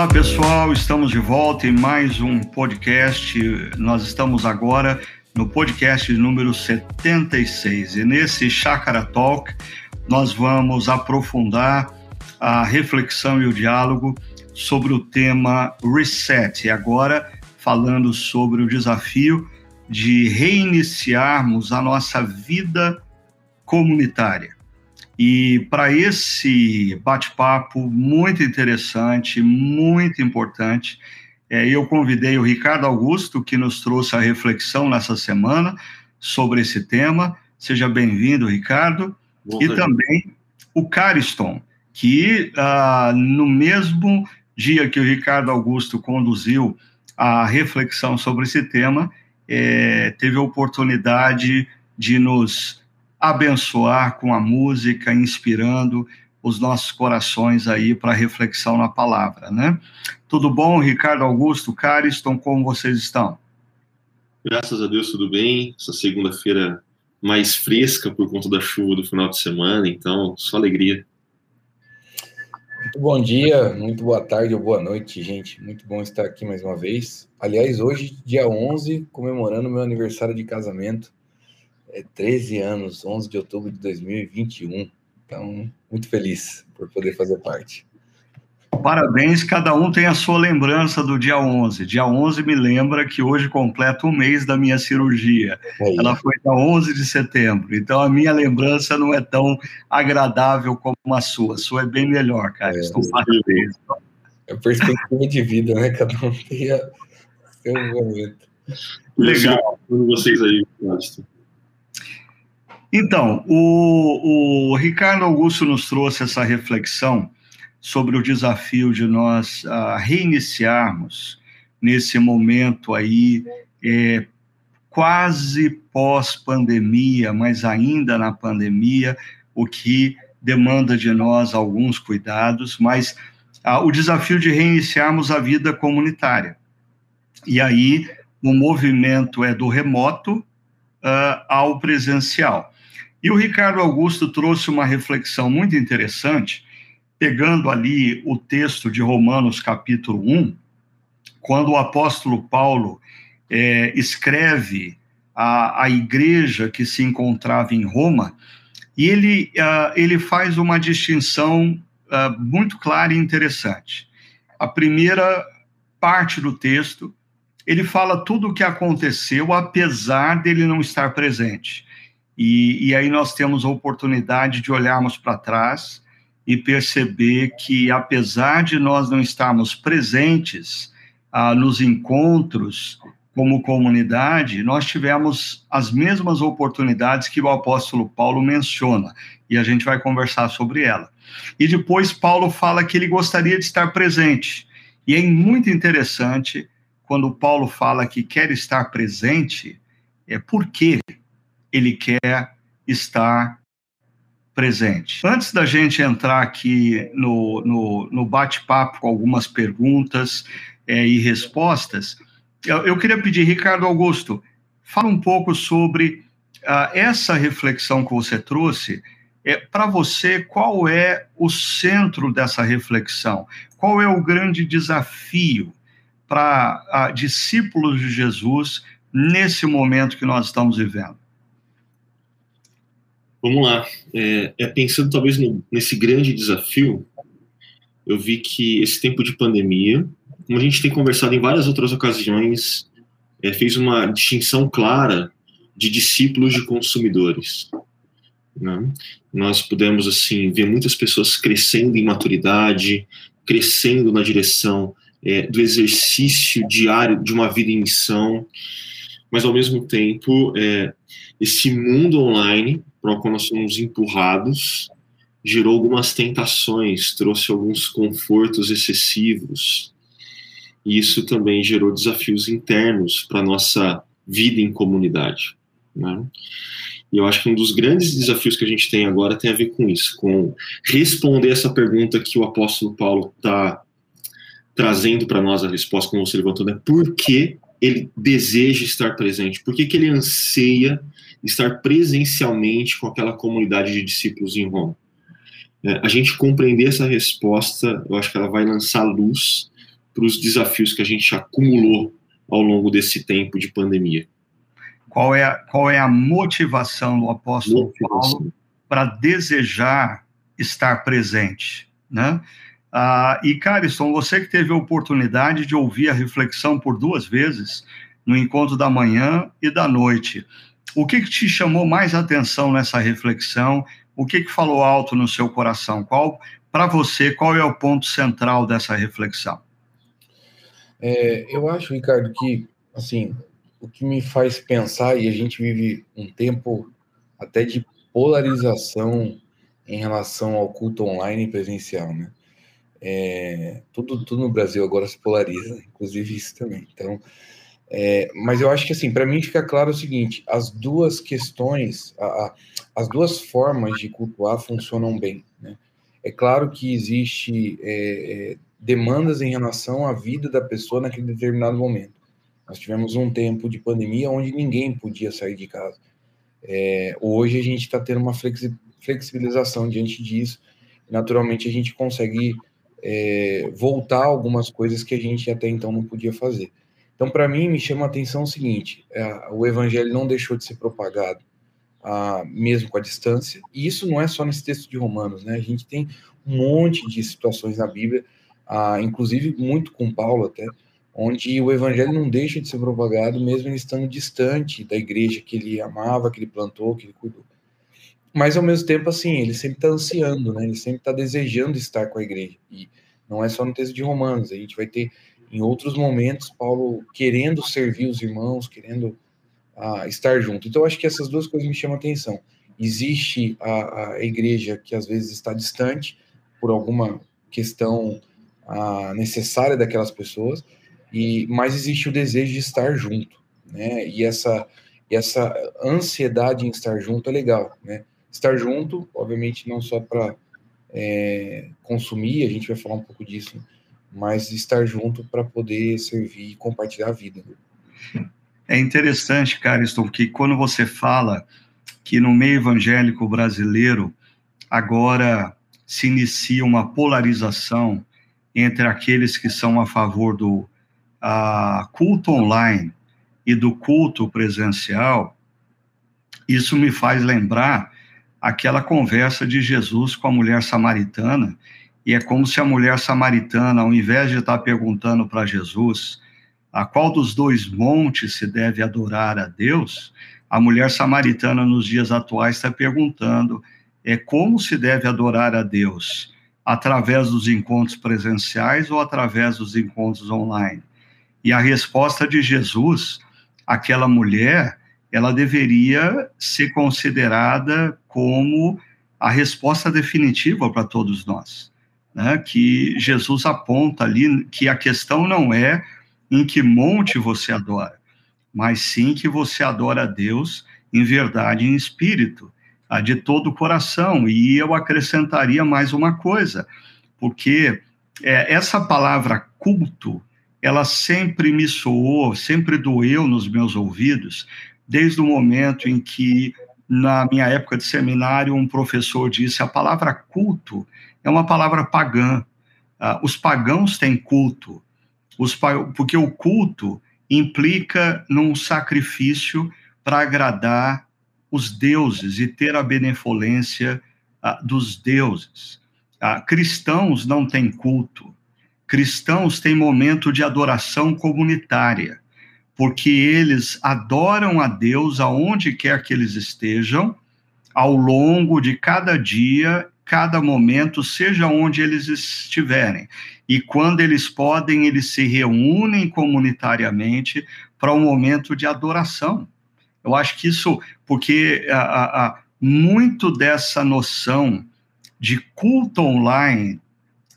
Olá pessoal, estamos de volta em mais um podcast. Nós estamos agora no podcast número 76 e nesse Chácara Talk nós vamos aprofundar a reflexão e o diálogo sobre o tema Reset e agora falando sobre o desafio de reiniciarmos a nossa vida comunitária. E para esse bate-papo muito interessante, muito importante, é, eu convidei o Ricardo Augusto, que nos trouxe a reflexão nessa semana sobre esse tema. Seja bem-vindo, Ricardo. Bom, e também o Cariston, que ah, no mesmo dia que o Ricardo Augusto conduziu a reflexão sobre esse tema, é, teve a oportunidade de nos abençoar com a música, inspirando os nossos corações aí para reflexão na palavra, né? Tudo bom, Ricardo Augusto, Cariston, como vocês estão? Graças a Deus, tudo bem. Essa segunda-feira mais fresca por conta da chuva do final de semana, então, só alegria. Muito bom dia, muito boa tarde ou boa noite, gente. Muito bom estar aqui mais uma vez. Aliás, hoje, dia 11, comemorando meu aniversário de casamento é 13 anos, 11 de outubro de 2021. Então, muito feliz por poder fazer parte. Parabéns, cada um tem a sua lembrança do dia 11. Dia 11 me lembra que hoje completa um mês da minha cirurgia. É Ela foi dia 11 de setembro. Então a minha lembrança não é tão agradável como a sua. A sua é bem melhor, cara. É, Estou parabéns. É perspectiva de vida, né? Cada um tem a seu momento. Legal. Vocês aí, Gaston. Então, o, o, Ricardo Augusto nos trouxe essa reflexão sobre o desafio de nós uh, reiniciarmos nesse momento aí, é, quase pós-pandemia, mas ainda na pandemia, o que demanda de nós alguns cuidados, mas uh, o desafio de reiniciarmos a vida comunitária. E aí, o movimento é do remoto uh, ao presencial. E o Ricardo Augusto trouxe uma reflexão muito interessante, pegando ali o texto de Romanos, capítulo 1, quando o apóstolo Paulo é, escreve a, a igreja que se encontrava em Roma, e ele, uh, ele faz uma distinção uh, muito clara e interessante. A primeira parte do texto, ele fala tudo o que aconteceu, apesar dele não estar presente. E, e aí nós temos a oportunidade de olharmos para trás e perceber que, apesar de nós não estarmos presentes ah, nos encontros como comunidade, nós tivemos as mesmas oportunidades que o apóstolo Paulo menciona, e a gente vai conversar sobre ela. E depois Paulo fala que ele gostaria de estar presente, e é muito interessante quando Paulo fala que quer estar presente, é por quê? Ele quer estar presente. Antes da gente entrar aqui no, no, no bate-papo com algumas perguntas é, e respostas, eu, eu, queria pedir, Ricardo Augusto, fala um pouco sobre uh, essa reflexão que você trouxe. É, Para você, qual é o centro dessa reflexão? Qual é o grande desafio para uh, discípulos de Jesus nesse momento que nós estamos vivendo? Vamos lá. É, é pensando talvez no, nesse grande desafio, eu vi que esse tempo de pandemia, como a gente tem conversado em várias outras ocasiões, é, fez uma distinção clara de discípulos de consumidores. Né? Nós pudemos assim ver muitas pessoas crescendo em maturidade, crescendo na direção é, do exercício diário de uma vida em missão, mas ao mesmo tempo é, esse mundo online para o qual nós somos empurrados, gerou algumas tentações, trouxe alguns confortos excessivos. E isso também gerou desafios internos para a nossa vida em comunidade. Né? E eu acho que um dos grandes desafios que a gente tem agora tem a ver com isso, com responder essa pergunta que o apóstolo Paulo está trazendo para nós a resposta, como você levantou, né? Por que ele deseja estar presente? Por que, que ele anseia estar presencialmente com aquela comunidade de discípulos em Roma? É, a gente compreender essa resposta, eu acho que ela vai lançar luz para os desafios que a gente acumulou ao longo desse tempo de pandemia. Qual é a, qual é a motivação do apóstolo motivação. Paulo para desejar estar presente, né? Ah, e, Cariston, você que teve a oportunidade de ouvir a reflexão por duas vezes, no encontro da manhã e da noite, o que, que te chamou mais atenção nessa reflexão? O que, que falou alto no seu coração? Qual, para você, qual é o ponto central dessa reflexão? É, eu acho, Ricardo, que, assim, o que me faz pensar, e a gente vive um tempo até de polarização em relação ao culto online e presencial, né? É, tudo, tudo no Brasil agora se polariza, inclusive isso também. Então, é, mas eu acho que assim, para mim fica claro o seguinte: as duas questões, a, a, as duas formas de cultuar funcionam bem. Né? É claro que existe é, é demandas em relação à vida da pessoa naquele determinado momento. Nós tivemos um tempo de pandemia onde ninguém podia sair de casa. É, hoje a gente está tendo uma flexibilização diante disso. Naturalmente a gente consegue é, voltar algumas coisas que a gente até então não podia fazer. Então, para mim, me chama a atenção o seguinte: é, o evangelho não deixou de ser propagado, ah, mesmo com a distância, e isso não é só nesse texto de Romanos, né? A gente tem um monte de situações na Bíblia, ah, inclusive muito com Paulo até, onde o evangelho não deixa de ser propagado, mesmo ele estando distante da igreja que ele amava, que ele plantou, que ele cuidou. Mas ao mesmo tempo, assim, ele sempre está ansiando, né? Ele sempre está desejando estar com a igreja. E não é só no texto de Romanos, a gente vai ter em outros momentos Paulo querendo servir os irmãos, querendo uh, estar junto. Então, acho que essas duas coisas me chamam a atenção. Existe a, a igreja que às vezes está distante por alguma questão uh, necessária daquelas pessoas, e mas existe o desejo de estar junto, né? E essa essa ansiedade em estar junto é legal, né? Estar junto, obviamente, não só para é, consumir, a gente vai falar um pouco disso, mas estar junto para poder servir e compartilhar a vida. É interessante, Cariston, que quando você fala que no meio evangélico brasileiro agora se inicia uma polarização entre aqueles que são a favor do a culto online e do culto presencial, isso me faz lembrar aquela conversa de Jesus com a mulher samaritana, e é como se a mulher samaritana, ao invés de estar perguntando para Jesus a qual dos dois montes se deve adorar a Deus, a mulher samaritana nos dias atuais está perguntando é como se deve adorar a Deus através dos encontros presenciais ou através dos encontros online. E a resposta de Jesus, aquela mulher, ela deveria ser considerada como a resposta definitiva para todos nós. Né? Que Jesus aponta ali que a questão não é em que monte você adora, mas sim que você adora a Deus em verdade em espírito, de todo o coração. E eu acrescentaria mais uma coisa, porque é, essa palavra culto, ela sempre me soou, sempre doeu nos meus ouvidos, desde o momento em que, na minha época de seminário, um professor disse: a palavra culto é uma palavra pagã. Uh, os pagãos têm culto, os, porque o culto implica num sacrifício para agradar os deuses e ter a benevolência uh, dos deuses. Uh, cristãos não têm culto, cristãos têm momento de adoração comunitária, porque eles adoram a Deus aonde quer que eles estejam, ao longo de cada dia, cada momento, seja onde eles estiverem. E quando eles podem, eles se reúnem comunitariamente para um momento de adoração. Eu acho que isso, porque a, a, a, muito dessa noção de culto online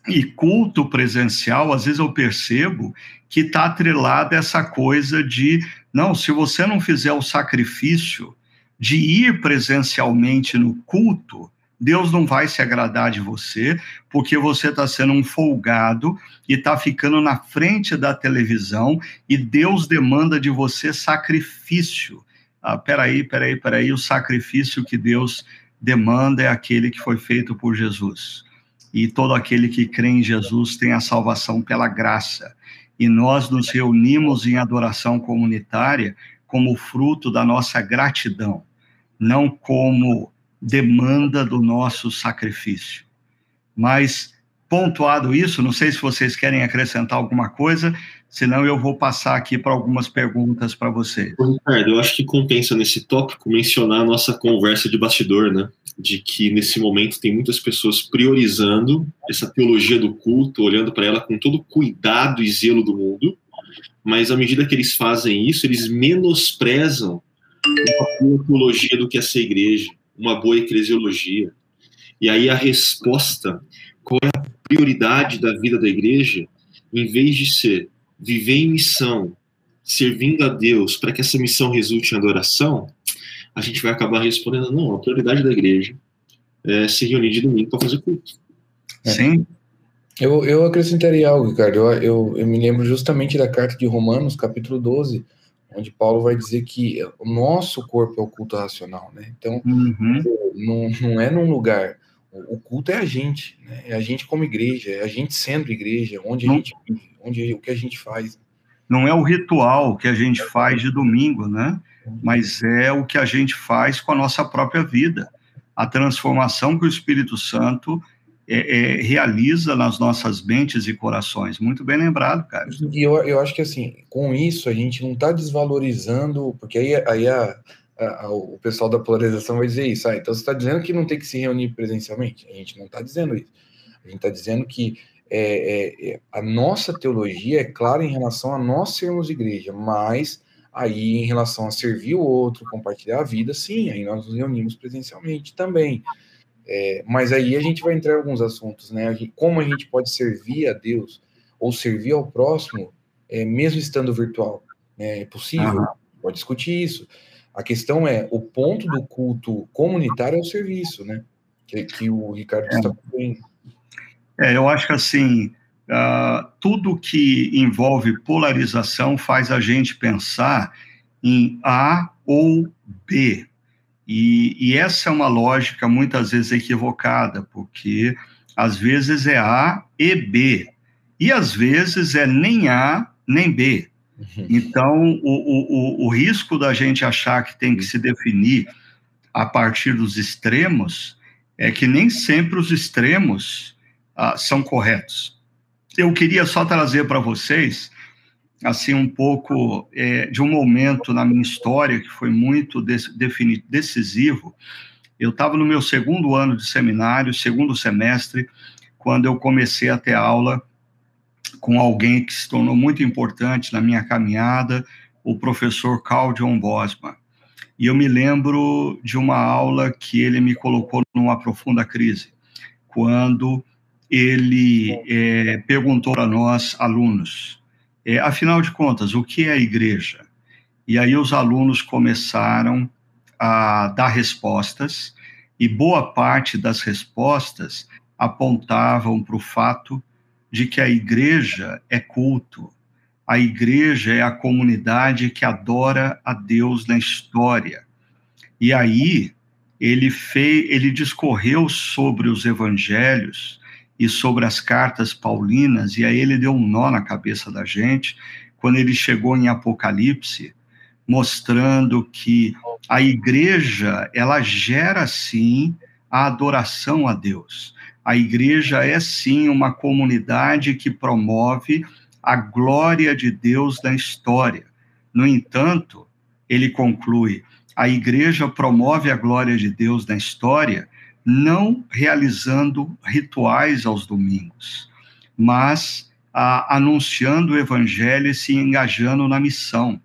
e culto presencial, às vezes eu percebo que está atrelada essa coisa de, não, se você não fizer o sacrifício de ir presencialmente no culto, Deus não vai se agradar de você, porque você está sendo um folgado e está ficando na frente da televisão e Deus demanda de você sacrifício. Ah, peraí, peraí, peraí, o sacrifício que Deus demanda é aquele que foi feito por Jesus e todo aquele que crê em Jesus tem a salvação pela graça. E nós nos reunimos em adoração comunitária como fruto da nossa gratidão, não como demanda do nosso sacrifício. Mas, pontuado isso, não sei se vocês querem acrescentar alguma coisa, senão eu vou passar aqui para algumas perguntas para vocês. Ricardo, eu acho que compensa nesse tópico mencionar a nossa conversa de bastidor, né? De que nesse momento tem muitas pessoas priorizando essa teologia do culto, olhando para ela com todo cuidado e zelo do mundo, mas à medida que eles fazem isso, eles menosprezam uma boa teologia do que essa igreja, uma boa eclesiologia. E aí a resposta, qual é a prioridade da vida da igreja, em vez de ser viver em missão, servindo a Deus para que essa missão resulte em adoração, a gente vai acabar respondendo: não, a prioridade da igreja é se reunir de domingo para fazer culto. É. Sim. Eu, eu acrescentaria algo, Ricardo. Eu, eu, eu, me lembro justamente da carta de Romanos, capítulo 12, onde Paulo vai dizer que o nosso corpo é o culto racional, né? Então, uhum. não, não é num lugar. O culto é a gente, né? É a gente como igreja, é a gente sendo igreja, onde a gente vive onde o que a gente faz. Não é o ritual que a gente faz de domingo, né? Mas é o que a gente faz com a nossa própria vida. A transformação que o Espírito Santo é, é, realiza nas nossas mentes e corações. Muito bem lembrado, cara. E eu, eu acho que, assim, com isso, a gente não está desvalorizando, porque aí, aí a, a, a, o pessoal da polarização vai dizer isso. Ah, então você está dizendo que não tem que se reunir presencialmente? A gente não está dizendo isso. A gente está dizendo que é, é, é, a nossa teologia é clara em relação a nós sermos igreja, mas aí em relação a servir o outro, compartilhar a vida, sim, aí nós nos reunimos presencialmente também. É, mas aí a gente vai entrar em alguns assuntos, né? como a gente pode servir a Deus ou servir ao próximo, é, mesmo estando virtual. Né? É possível, uhum. pode discutir isso. A questão é, o ponto do culto comunitário é o serviço, né? Que, que o Ricardo é. está bem é, eu acho que assim, uh, tudo que envolve polarização faz a gente pensar em A ou B. E, e essa é uma lógica muitas vezes equivocada, porque às vezes é A e B, e às vezes é nem A nem B. Uhum. Então, o, o, o risco da gente achar que tem que se definir a partir dos extremos é que nem sempre os extremos ah, são corretos. Eu queria só trazer para vocês, assim, um pouco é, de um momento na minha história que foi muito decisivo. Eu estava no meu segundo ano de seminário, segundo semestre, quando eu comecei a ter aula com alguém que se tornou muito importante na minha caminhada, o professor Carl John Bosman. E eu me lembro de uma aula que ele me colocou numa profunda crise, quando ele é, perguntou para nós, alunos, é, afinal de contas, o que é a igreja? E aí os alunos começaram a dar respostas, e boa parte das respostas apontavam para o fato de que a igreja é culto, a igreja é a comunidade que adora a Deus na história. E aí ele fez, ele discorreu sobre os evangelhos e sobre as cartas paulinas, e aí ele deu um nó na cabeça da gente, quando ele chegou em Apocalipse, mostrando que a igreja, ela gera sim a adoração a Deus. A igreja é sim uma comunidade que promove a glória de Deus na história. No entanto, ele conclui: a igreja promove a glória de Deus na história não realizando rituais aos domingos, mas anunciando o evangelho e se engajando na missão.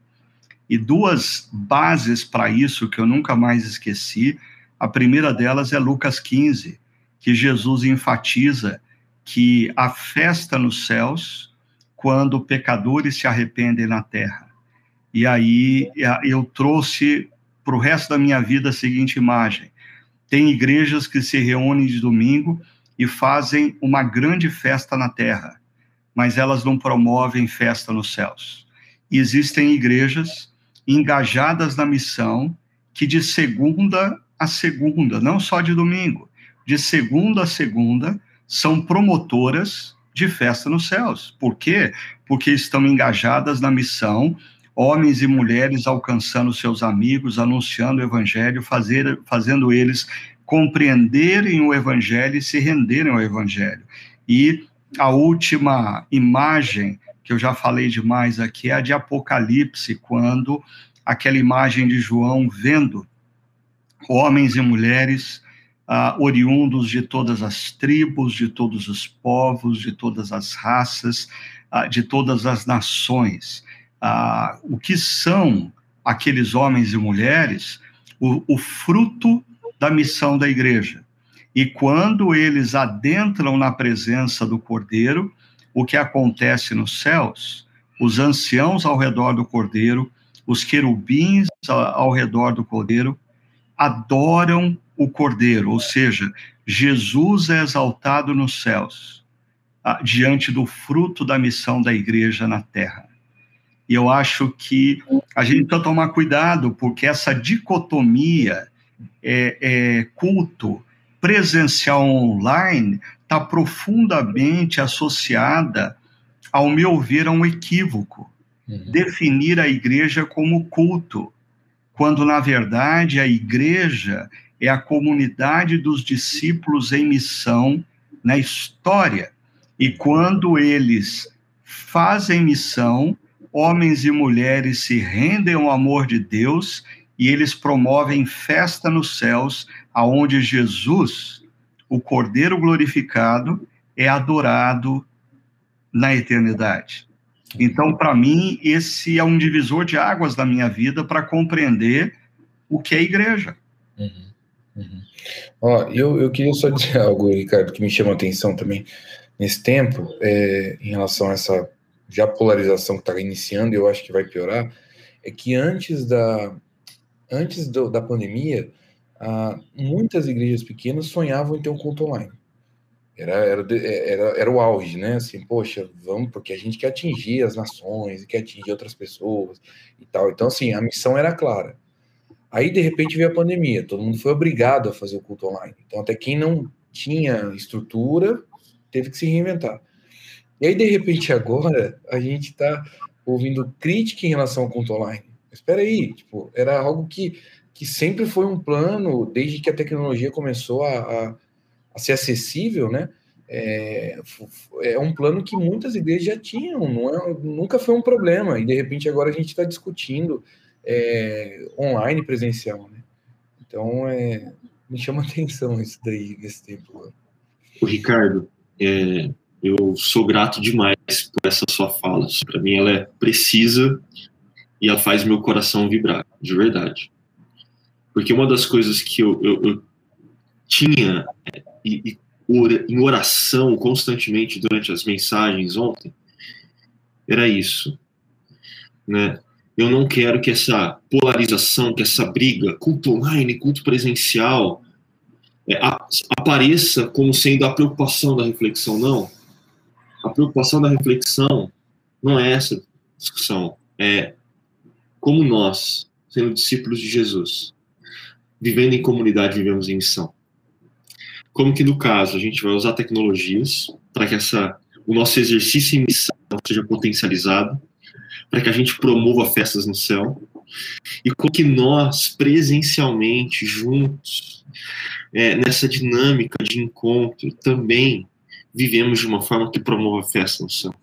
E duas bases para isso que eu nunca mais esqueci. A primeira delas é Lucas 15, que Jesus enfatiza que a festa nos céus quando pecadores se arrependem na terra. E aí eu trouxe para o resto da minha vida a seguinte imagem: tem igrejas que se reúnem de domingo e fazem uma grande festa na terra, mas elas não promovem festa nos céus. E existem igrejas engajadas na missão que de segunda a segunda, não só de domingo, de segunda a segunda, são promotoras de festa nos céus. Por quê? Porque estão engajadas na missão, homens e mulheres alcançando seus amigos, anunciando o evangelho, fazer, fazendo eles compreenderem o evangelho e se renderem ao evangelho. E a última imagem que eu já falei demais aqui é a de Apocalipse, quando aquela imagem de João vendo homens e mulheres uh, oriundos de todas as tribos, de todos os povos, de todas as raças, uh, de todas as nações. Uh, o que são aqueles homens e mulheres? O, o fruto da missão da igreja. E quando eles adentram na presença do Cordeiro, o que acontece nos céus? Os anciãos ao redor do Cordeiro, os querubins ao redor do Cordeiro, adoram o Cordeiro, ou seja, Jesus é exaltado nos céus, ah, diante do fruto da missão da igreja na terra. E eu acho que a gente precisa tomar cuidado, porque essa dicotomia é, é culto presencial online está profundamente associada, ao meu ver, a um equívoco. Uhum. Definir a igreja como culto, quando, na verdade, a igreja é a comunidade dos discípulos em missão na história. E quando eles fazem missão, homens e mulheres se rendem ao amor de Deus e eles promovem festa nos céus, aonde Jesus, o Cordeiro glorificado, é adorado na eternidade. Então, para mim, esse é um divisor de águas da minha vida para compreender o que é igreja. Uhum. Uhum. Ó, eu, eu queria só dizer algo, Ricardo, que me chama a atenção também nesse tempo, é, em relação a essa já polarização que está iniciando, e eu acho que vai piorar, é que antes da, antes do, da pandemia, ah, muitas igrejas pequenas sonhavam em ter um culto online. Era, era, era, era o auge, né? Assim, poxa, vamos, porque a gente quer atingir as nações, quer atingir outras pessoas e tal. Então, assim, a missão era clara. Aí, de repente, veio a pandemia, todo mundo foi obrigado a fazer o culto online. Então, até quem não tinha estrutura teve que se reinventar. E aí, de repente, agora, a gente está ouvindo crítica em relação ao culto online. Espera aí, tipo, era algo que, que sempre foi um plano, desde que a tecnologia começou a, a, a ser acessível, né? É, é, um plano que muitas igrejas já tinham, é, nunca foi um problema, e de repente agora a gente está discutindo é, online presencial, né? Então, é, me chama atenção isso daí, nesse tempo. O Ricardo, é, eu sou grato demais por essa sua fala. Para mim, ela é precisa e ela faz meu coração vibrar, de verdade. Porque uma das coisas que eu, eu, eu tinha e, e em oração constantemente durante as mensagens ontem era isso, né? Eu não quero que essa polarização, que essa briga, culto online, culto presencial, é, apareça como sendo a preocupação da reflexão. Não. A preocupação da reflexão não é essa discussão. É como nós, sendo discípulos de Jesus, vivendo em comunidade, vivemos em missão. Como que, no caso, a gente vai usar tecnologias para que essa, o nosso exercício em missão seja potencializado, para que a gente promova festas no céu e com que nós, presencialmente, juntos, é, nessa dinâmica de encontro, também vivemos de uma forma que promova festa no céu.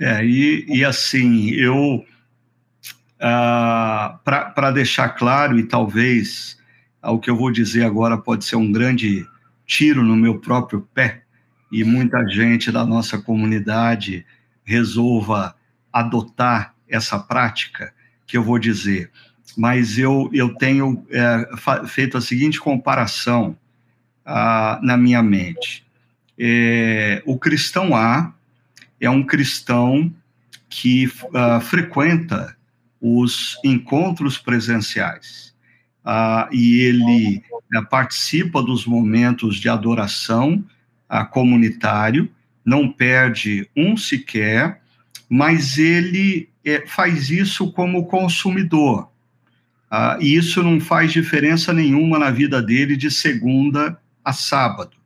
É, e, e assim, eu, ah, para deixar claro, e talvez o que eu vou dizer agora pode ser um grande tiro no meu próprio pé, e muita gente da nossa comunidade resolva adotar essa prática que eu vou dizer. Mas eu, eu tenho é, feito a seguinte comparação ah, na minha mente. É, o cristão A é um cristão que ah, frequenta os encontros presenciais. Ah, e ele ah, participa dos momentos de adoração ah, comunitário, não perde um sequer, mas ele é, faz isso como consumidor. Ah, e isso não faz diferença nenhuma na vida dele de segunda a sábado.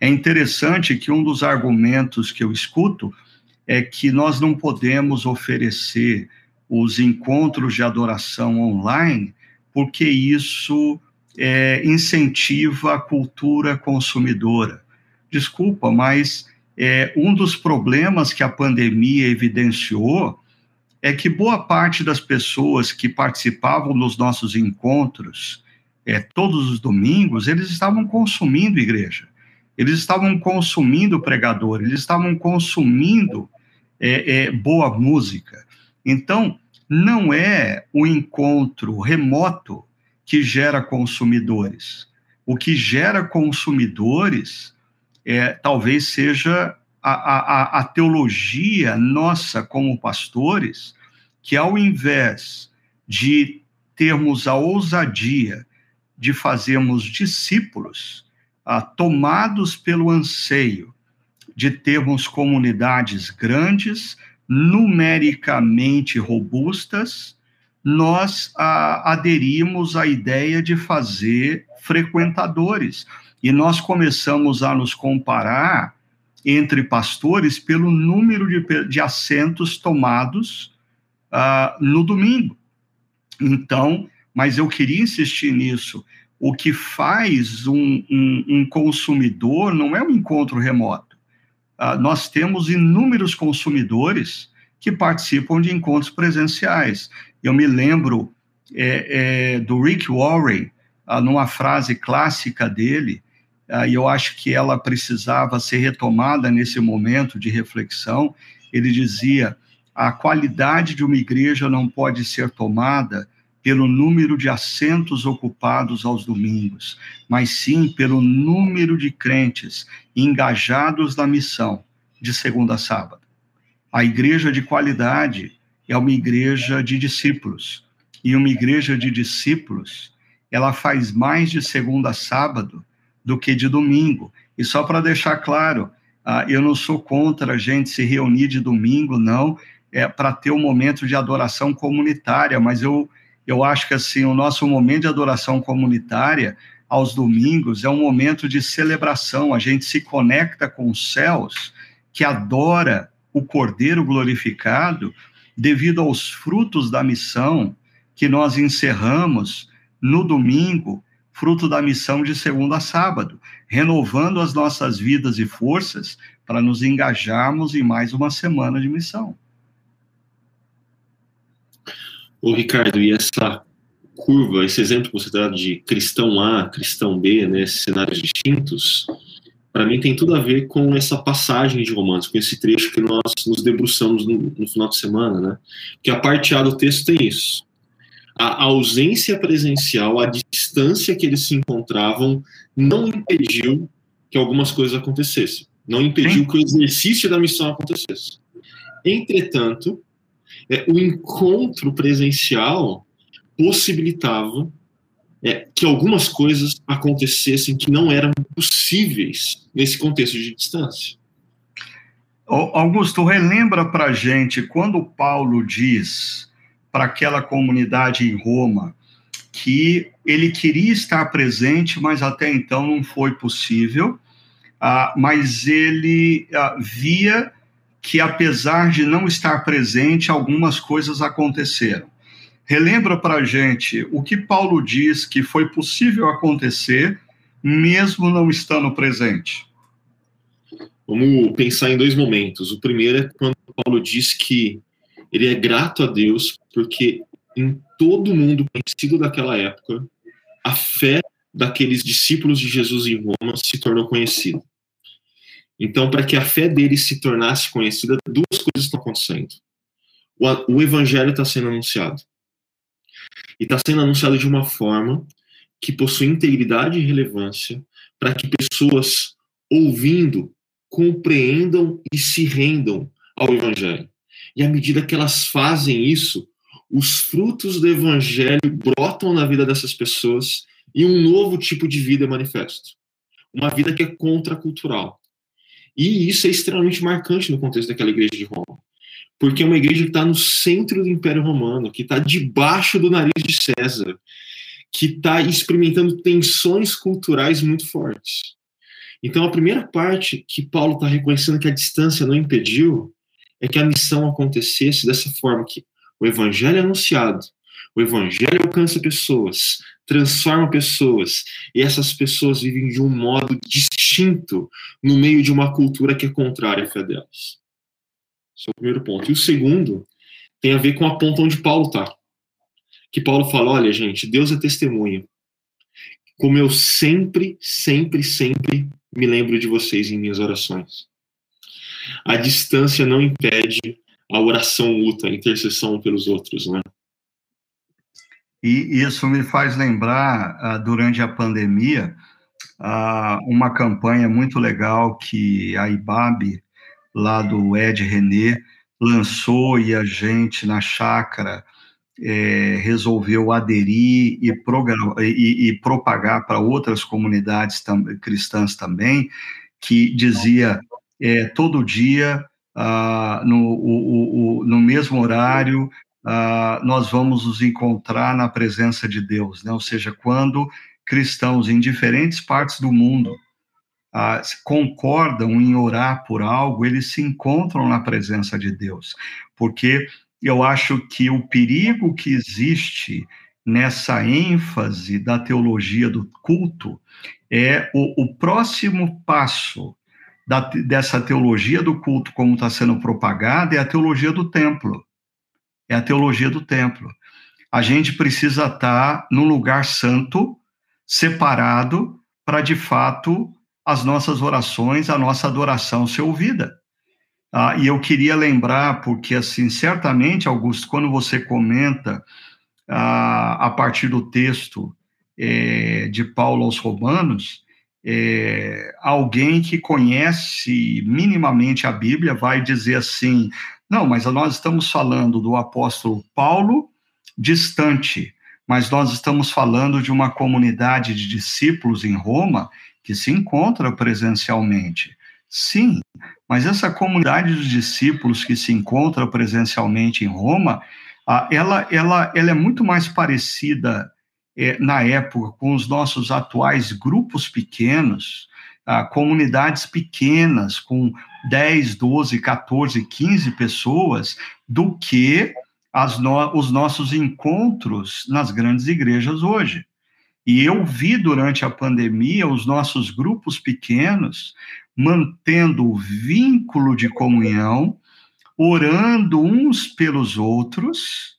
É interessante que um dos argumentos que eu escuto é que nós não podemos oferecer os encontros de adoração online, porque isso é, incentiva a cultura consumidora. Desculpa, mas é, um dos problemas que a pandemia evidenciou é que boa parte das pessoas que participavam dos nossos encontros é, todos os domingos, eles estavam consumindo igreja, eles estavam consumindo pregador, eles estavam consumindo é, é, boa música. Então, não é o encontro remoto que gera consumidores. O que gera consumidores é, talvez seja a, a, a teologia nossa como pastores, que ao invés de termos a ousadia de fazermos discípulos, ah, tomados pelo anseio de termos comunidades grandes, numericamente robustas, nós ah, aderimos à ideia de fazer frequentadores. E nós começamos a nos comparar entre pastores pelo número de, de assentos tomados ah, no domingo. Então, mas eu queria insistir nisso. O que faz um, um, um consumidor não é um encontro remoto. Uh, nós temos inúmeros consumidores que participam de encontros presenciais. Eu me lembro é, é, do Rick Warren, uh, numa frase clássica dele, uh, e eu acho que ela precisava ser retomada nesse momento de reflexão. Ele dizia: a qualidade de uma igreja não pode ser tomada pelo número de assentos ocupados aos domingos, mas sim pelo número de crentes engajados na missão de segunda a sábado. A igreja de qualidade é uma igreja de discípulos, e uma igreja de discípulos, ela faz mais de segunda a sábado do que de domingo. E só para deixar claro, uh, eu não sou contra a gente se reunir de domingo, não, é para ter um momento de adoração comunitária, mas eu eu acho que assim o nosso momento de adoração comunitária aos domingos é um momento de celebração. A gente se conecta com os céus, que adora o Cordeiro glorificado, devido aos frutos da missão que nós encerramos no domingo, fruto da missão de segunda a sábado, renovando as nossas vidas e forças para nos engajarmos em mais uma semana de missão. Ô, Ricardo, e essa curva, esse exemplo que você dá de cristão A, cristão B, né, cenários distintos, para mim tem tudo a ver com essa passagem de Romanos, com esse trecho que nós nos debruçamos no, no final de semana, né? Que a parte A do texto tem isso. A ausência presencial, a distância que eles se encontravam, não impediu que algumas coisas acontecessem. Não impediu que o exercício da missão acontecesse. Entretanto, é, o encontro presencial possibilitava é, que algumas coisas acontecessem que não eram possíveis nesse contexto de distância. Augusto, relembra para gente quando Paulo diz para aquela comunidade em Roma que ele queria estar presente, mas até então não foi possível, ah, mas ele ah, via que, apesar de não estar presente, algumas coisas aconteceram. Relembra para a gente o que Paulo diz que foi possível acontecer, mesmo não estando presente. Vamos pensar em dois momentos. O primeiro é quando Paulo diz que ele é grato a Deus porque em todo mundo conhecido daquela época, a fé daqueles discípulos de Jesus em Roma se tornou conhecida. Então, para que a fé dele se tornasse conhecida, duas coisas estão acontecendo. O, o evangelho está sendo anunciado. E está sendo anunciado de uma forma que possui integridade e relevância para que pessoas ouvindo compreendam e se rendam ao evangelho. E à medida que elas fazem isso, os frutos do evangelho brotam na vida dessas pessoas e um novo tipo de vida é manifesto. Uma vida que é contracultural. E isso é extremamente marcante no contexto daquela igreja de Roma. Porque é uma igreja que está no centro do Império Romano, que está debaixo do nariz de César, que está experimentando tensões culturais muito fortes. Então, a primeira parte que Paulo está reconhecendo que a distância não impediu é que a missão acontecesse dessa forma que o evangelho é anunciado, o evangelho alcança pessoas, transforma pessoas, e essas pessoas vivem de um modo distinto no meio de uma cultura que é contrária à fé delas. Esse é o primeiro ponto. E o segundo tem a ver com a ponta onde Paulo está. Que Paulo fala: olha, gente, Deus é testemunha. Como eu sempre, sempre, sempre me lembro de vocês em minhas orações. A distância não impede a oração mútua, a intercessão pelos outros, né? E isso me faz lembrar, ah, durante a pandemia, ah, uma campanha muito legal que a IBAB, lá do Ed René, lançou e a gente, na chácara, é, resolveu aderir e, e, propagar para outras comunidades cristãs também, que dizia é, todo dia, ah, no mesmo horário, ah, nós vamos nos encontrar na presença de Deus, né? ou seja, quando cristãos em diferentes partes do mundo ah, concordam em orar por algo, eles se encontram na presença de Deus, porque eu acho que o perigo que existe nessa ênfase da teologia do culto é o, o próximo passo da, dessa teologia do culto, como está sendo propagada, é a teologia do templo. É a teologia do templo. A gente precisa estar num lugar santo, separado, para de fato as nossas orações, a nossa adoração ser ouvida. Ah, e eu queria lembrar, porque, assim, certamente, Augusto, quando você comenta ah, a partir do texto é, de Paulo aos Romanos, é, alguém que conhece minimamente a Bíblia vai dizer assim: não, mas nós estamos falando do apóstolo Paulo distante, mas nós estamos falando de uma comunidade de discípulos em Roma que se encontra presencialmente. Sim, mas essa comunidade dos discípulos que se encontra presencialmente em Roma, ela, ela, ela é muito mais parecida é, na época com os nossos atuais grupos pequenos, comunidades pequenas, com 10, 12, 14, 15 pessoas, do que no, os nossos encontros nas grandes igrejas hoje. E eu vi durante a pandemia os nossos grupos pequenos mantendo o vínculo de comunhão, orando uns pelos outros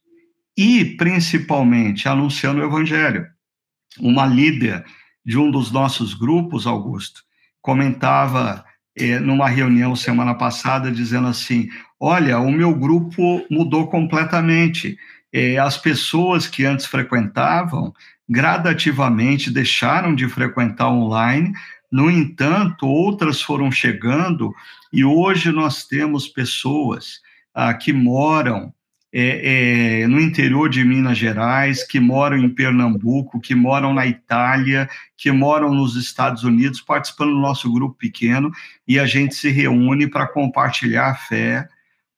e, principalmente, anunciando o evangelho. Uma líder de um dos nossos grupos, Augusto, comentava numa reunião semana passada, dizendo assim: Olha, o meu grupo mudou completamente. Eh, as pessoas que antes frequentavam gradativamente deixaram de frequentar online no entanto, outras foram chegando e hoje nós temos pessoas ah, que moram é, é, no interior de Minas Gerais, que moram em Pernambuco, que moram na Itália, que moram nos Estados Unidos, participando do nosso grupo pequeno, e a gente se reúne para compartilhar a fé,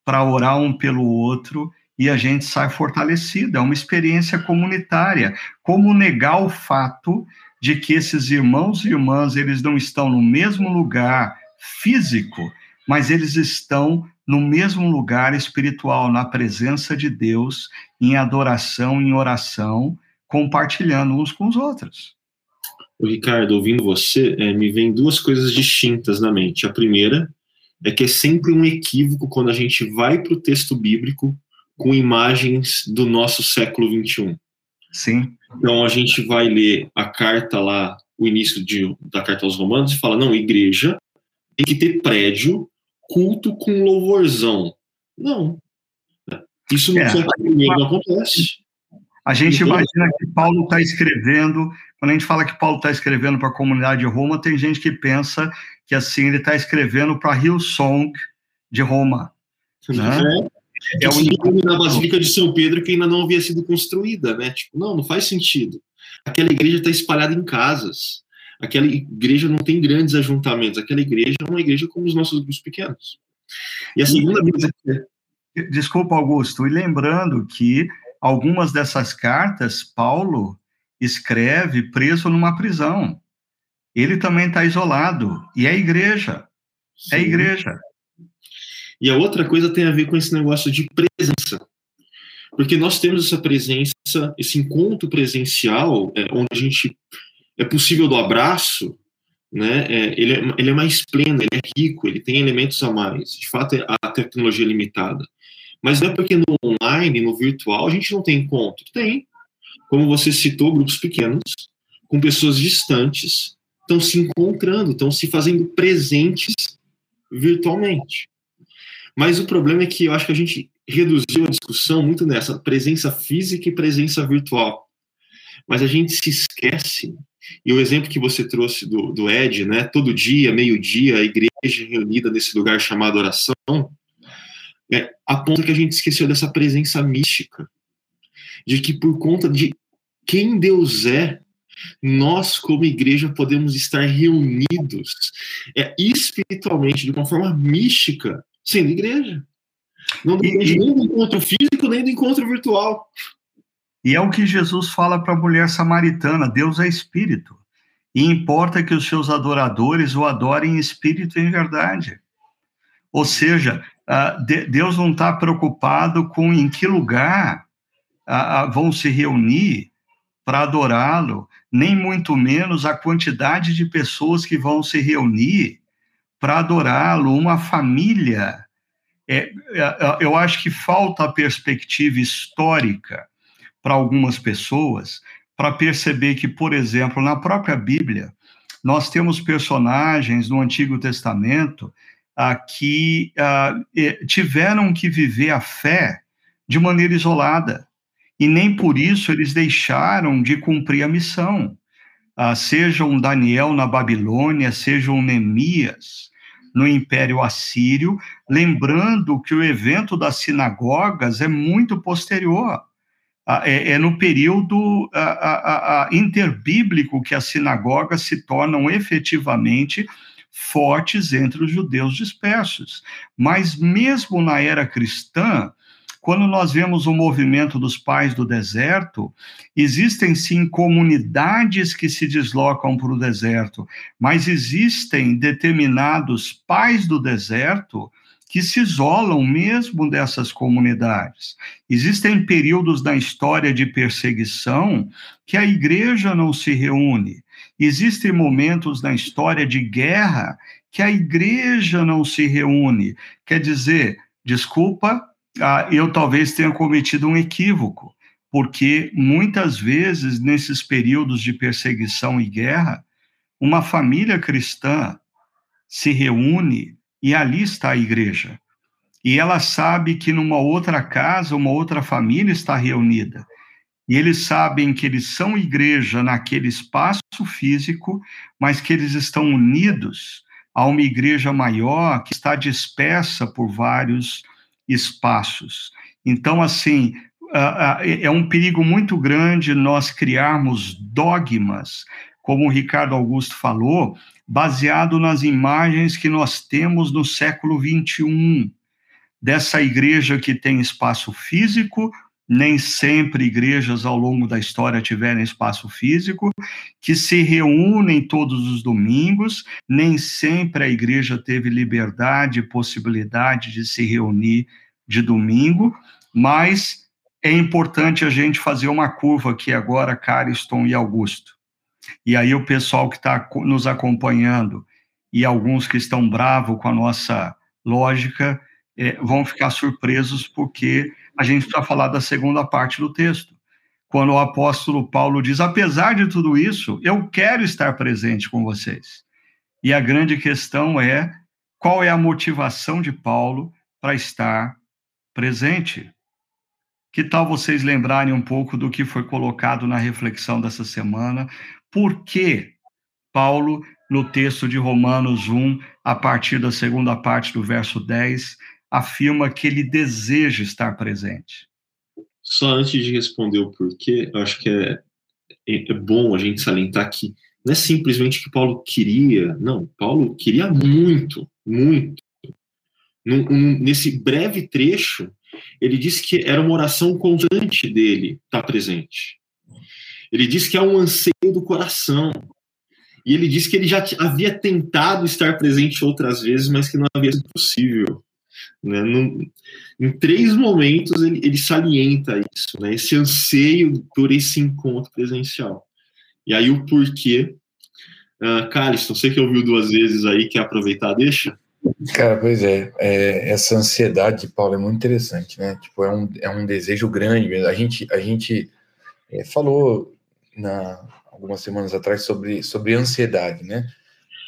para orar um pelo outro, e a gente sai fortalecido. É uma experiência comunitária. Como negar o fato de que esses irmãos e irmãs, eles não estão no mesmo lugar físico, mas eles estão no mesmo lugar espiritual, na presença de Deus, em adoração, em oração, compartilhando uns com os outros. O Ricardo, ouvindo você, é, me vem duas coisas distintas na mente. A primeira é que é sempre um equívoco quando a gente vai para o texto bíblico com imagens do nosso século 21. Sim. Então a gente vai ler a carta lá, o início de, da carta aos Romanos, e fala: não, igreja tem que ter prédio, culto com louvorzão. Não. Isso no é, não acontece. A gente então, imagina que Paulo está escrevendo, quando a gente fala que Paulo está escrevendo para a comunidade de Roma, tem gente que pensa que assim ele está escrevendo para Hillsong de Roma. Né? É. É o único na Basílica de São Pedro que ainda não havia sido construída, né? Tipo, não, não faz sentido. Aquela igreja está espalhada em casas. Aquela igreja não tem grandes ajuntamentos. Aquela igreja é uma igreja como os nossos grupos pequenos. E a segunda coisa. Desculpa, Augusto. E lembrando que algumas dessas cartas, Paulo escreve preso numa prisão. ele também está isolado. E é igreja. É Sim. É igreja. E a outra coisa tem a ver com esse negócio de presença. Porque nós temos essa presença, esse encontro presencial, é, onde a gente é possível do abraço, né? É, ele, é, ele é mais pleno, ele é rico, ele tem elementos a mais. De fato, a tecnologia é limitada. Mas não é porque no online, no virtual, a gente não tem encontro. Tem. Como você citou, grupos pequenos, com pessoas distantes, estão se encontrando, estão se fazendo presentes virtualmente. Mas o problema é que eu acho que a gente reduziu a discussão muito nessa presença física e presença virtual. Mas a gente se esquece, e o exemplo que você trouxe do, do Ed, né, todo dia, meio-dia, a igreja reunida nesse lugar chamado oração, é, aponta que a gente esqueceu dessa presença mística, de que por conta de quem Deus é, nós, como igreja, podemos estar reunidos é, espiritualmente, de uma forma mística, sendo igreja. Não depende nem do encontro físico, nem do encontro virtual. E é o que Jesus fala para a mulher samaritana: Deus é espírito. E importa que os seus adoradores o adorem em espírito e em verdade. Ou seja, Deus não está preocupado com em que lugar vão se reunir para adorá-lo, nem muito menos a quantidade de pessoas que vão se reunir para adorá-lo, uma família. É, é, eu acho que falta a perspectiva histórica para algumas pessoas para perceber que, por exemplo, na própria Bíblia, nós temos personagens no Antigo Testamento ah, que ah, tiveram que viver a fé de maneira isolada. E nem por isso eles deixaram de cumprir a missão. Ah, seja um Daniel na Babilônia, seja um Neemias no Império Assírio, lembrando que o evento das sinagogas é muito posterior. Ah, é, é, no período ah, ah, interbíblico que as sinagogas se tornam efetivamente fortes entre os judeus dispersos. Mas mesmo na era cristã, quando nós vemos o movimento dos pais do deserto, existem sim comunidades que se deslocam para o deserto, mas existem determinados pais do deserto que se isolam mesmo dessas comunidades. Existem períodos na história de perseguição que a igreja não se reúne. Existem momentos na história de guerra que a igreja não se reúne. Quer dizer, desculpa, ah, eu talvez tenha cometido um equívoco, porque muitas vezes, nesses períodos de perseguição e guerra, uma família cristã se reúne e ali está a igreja. E ela sabe que numa outra casa, uma outra família está reunida. E eles sabem que eles são igreja naquele espaço físico, mas que eles estão unidos a uma igreja maior que está dispersa por vários espaços. Então, assim, é um perigo muito grande nós criarmos dogmas, como o Ricardo Augusto falou, baseado nas imagens que nós temos no século XXI, dessa igreja que tem espaço físico, nem sempre igrejas ao longo da história tiveram espaço físico, que se reúnem todos os domingos, nem sempre a igreja teve liberdade e possibilidade de se reunir de domingo, mas é importante a gente fazer uma curva aqui agora, Cariston e Augusto. E aí o pessoal que está nos acompanhando e alguns que estão bravos com a nossa lógica é, vão ficar surpresos porque a gente precisa falar da segunda parte do texto. Quando o apóstolo Paulo diz: apesar de tudo isso, eu quero estar presente com vocês. E a grande questão é: qual é a motivação de Paulo para estar presente? Que tal vocês lembrarem um pouco do que foi colocado na reflexão dessa semana? Por que Paulo, no texto de Romanos 1, a partir da segunda parte do verso 10, afirma que ele deseja estar presente? Só antes de responder o porquê, acho que é, é, é bom a gente salientar que não é simplesmente que Paulo queria, não, Paulo queria muito, muito. Num, um, nesse breve trecho, ele disse que era uma oração constante dele estar presente. Ele diz que é um anseio do coração. E ele disse que ele já havia tentado estar presente outras vezes, mas que não havia sido possível. Né? Em três momentos ele, ele salienta isso, né? esse anseio por esse encontro presencial. E aí o porquê. Uh, Caliston, você que ouviu duas vezes aí, quer aproveitar, deixa? Cara, pois é, é, essa ansiedade, Paulo, é muito interessante, né? Tipo, é um, é um desejo grande. A gente, a gente é, falou na, algumas semanas atrás sobre, sobre ansiedade, né?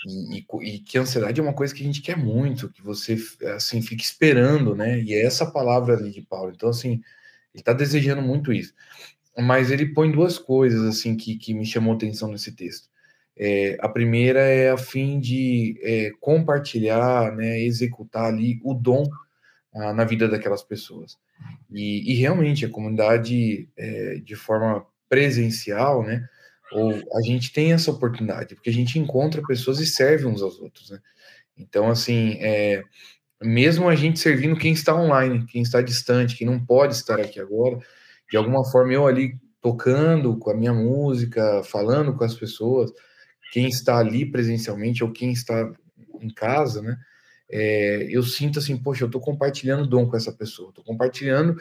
E, e, e, que ansiedade é uma coisa que a gente quer muito, que você, assim, fica esperando, né? E é essa palavra ali de Paulo. Então, assim, ele está desejando muito isso. Mas ele põe duas coisas, assim, que, que me chamou atenção nesse texto. É, a primeira é a fim de é, compartilhar, né, executar ali o dom ah, na vida daquelas pessoas. E, e realmente a comunidade, é, de forma presencial, né, ou a gente tem essa oportunidade, porque a gente encontra pessoas e serve uns aos outros, né? Então, assim, é, mesmo a gente servindo quem está online, quem está distante, quem não pode estar aqui agora, de alguma forma eu ali tocando com a minha música, falando com as pessoas, quem está ali presencialmente ou quem está em casa, né? É, eu sinto assim, poxa, eu estou compartilhando dom com essa pessoa, estou compartilhando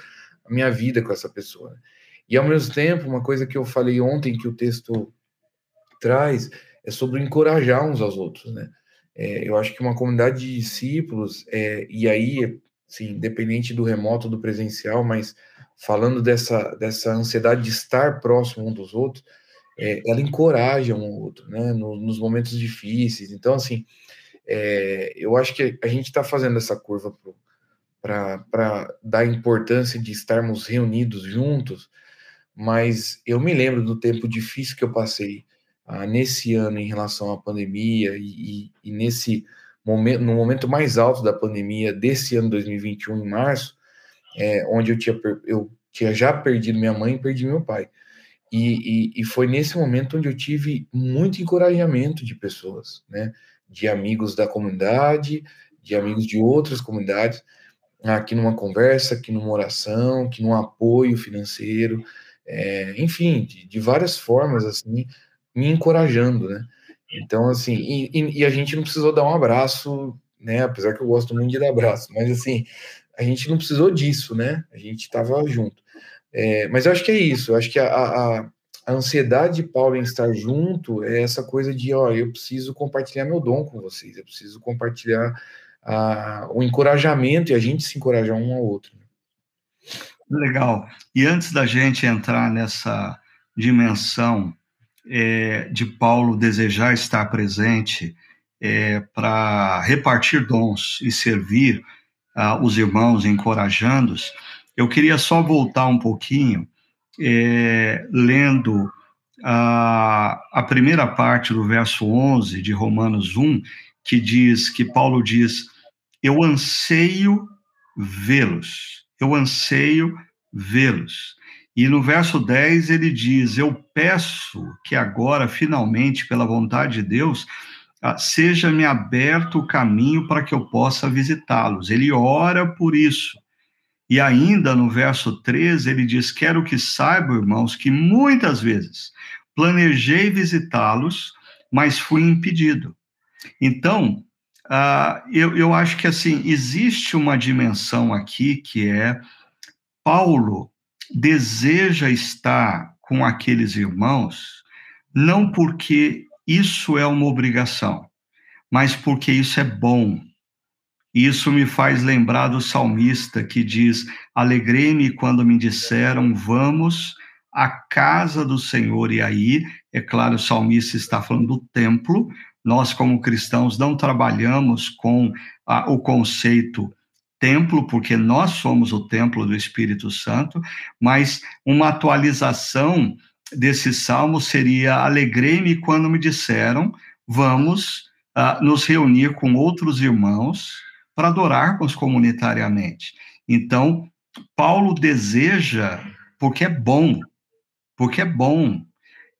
a minha vida com essa pessoa. Né? E ao mesmo tempo, uma coisa que eu falei ontem que o texto traz é sobre encorajar uns aos outros, né? É, eu acho que uma comunidade de discípulos, é, e aí, assim, independente do remoto, do presencial, mas falando dessa, dessa ansiedade de estar próximo um dos outros, é, ela encoraja um outro, né? No, nos momentos difíceis. Então, assim, é, eu acho que a gente está fazendo essa curva para dar importância de estarmos reunidos juntos, mas eu me lembro do tempo difícil que eu passei ah, nesse ano em relação à pandemia e, e, nesse momento, no momento mais alto da pandemia desse ano 2021, em março, é, onde eu tinha, eu tinha já perdido minha mãe e perdi meu pai. E, e, e, foi nesse momento onde eu tive muito encorajamento de pessoas, né? De amigos da comunidade, de amigos de outras comunidades, aqui numa conversa, aqui numa oração, aqui num apoio financeiro, é, enfim, de, de, várias formas, assim, me encorajando, né? Então, assim, e, e, a gente não precisou dar um abraço, né? Apesar que eu gosto muito de dar abraço, mas assim, a gente não precisou disso, né? A gente estava junto. É, mas eu acho que é isso, eu acho que a, a, a, ansiedade de Paulo em estar junto é essa coisa de, ó, eu preciso compartilhar meu dom com vocês, eu preciso compartilhar a, o encorajamento e a gente se encorajar um ao outro. Legal. E antes da gente entrar nessa dimensão é, de Paulo desejar estar presente é, para repartir dons e servir uh, os irmãos, encorajando-os, eu queria só voltar um pouquinho, é, lendo a, a primeira parte do verso 11 de Romanos 1, que diz que Paulo diz: Eu anseio vê-los eu anseio vê-los. E no verso 10 ele diz: Eu peço que agora, finalmente, pela vontade de Deus, ah, seja-me aberto o caminho para que eu possa visitá-los. Ele ora por isso. E ainda no verso 13 ele diz: Quero que saibam, irmãos, que muitas vezes planejei visitá-los, mas fui impedido. Então, Uh, eu, eu acho que assim existe uma dimensão aqui que é Paulo deseja estar com aqueles irmãos não porque isso é uma obrigação, mas porque isso é bom. Isso me faz lembrar do salmista que diz: Alegrei-me quando me disseram, vamos à casa do Senhor. E aí, é claro, o salmista está falando do templo, nós, como cristãos, não trabalhamos com o conceito templo, porque nós somos o templo do Espírito Santo, mas uma atualização desse salmo seria: Alegrei-me quando me disseram, vamos uh, nos reunir com outros irmãos para adorarmos comunitariamente. Então, Paulo deseja, porque é bom, porque é bom,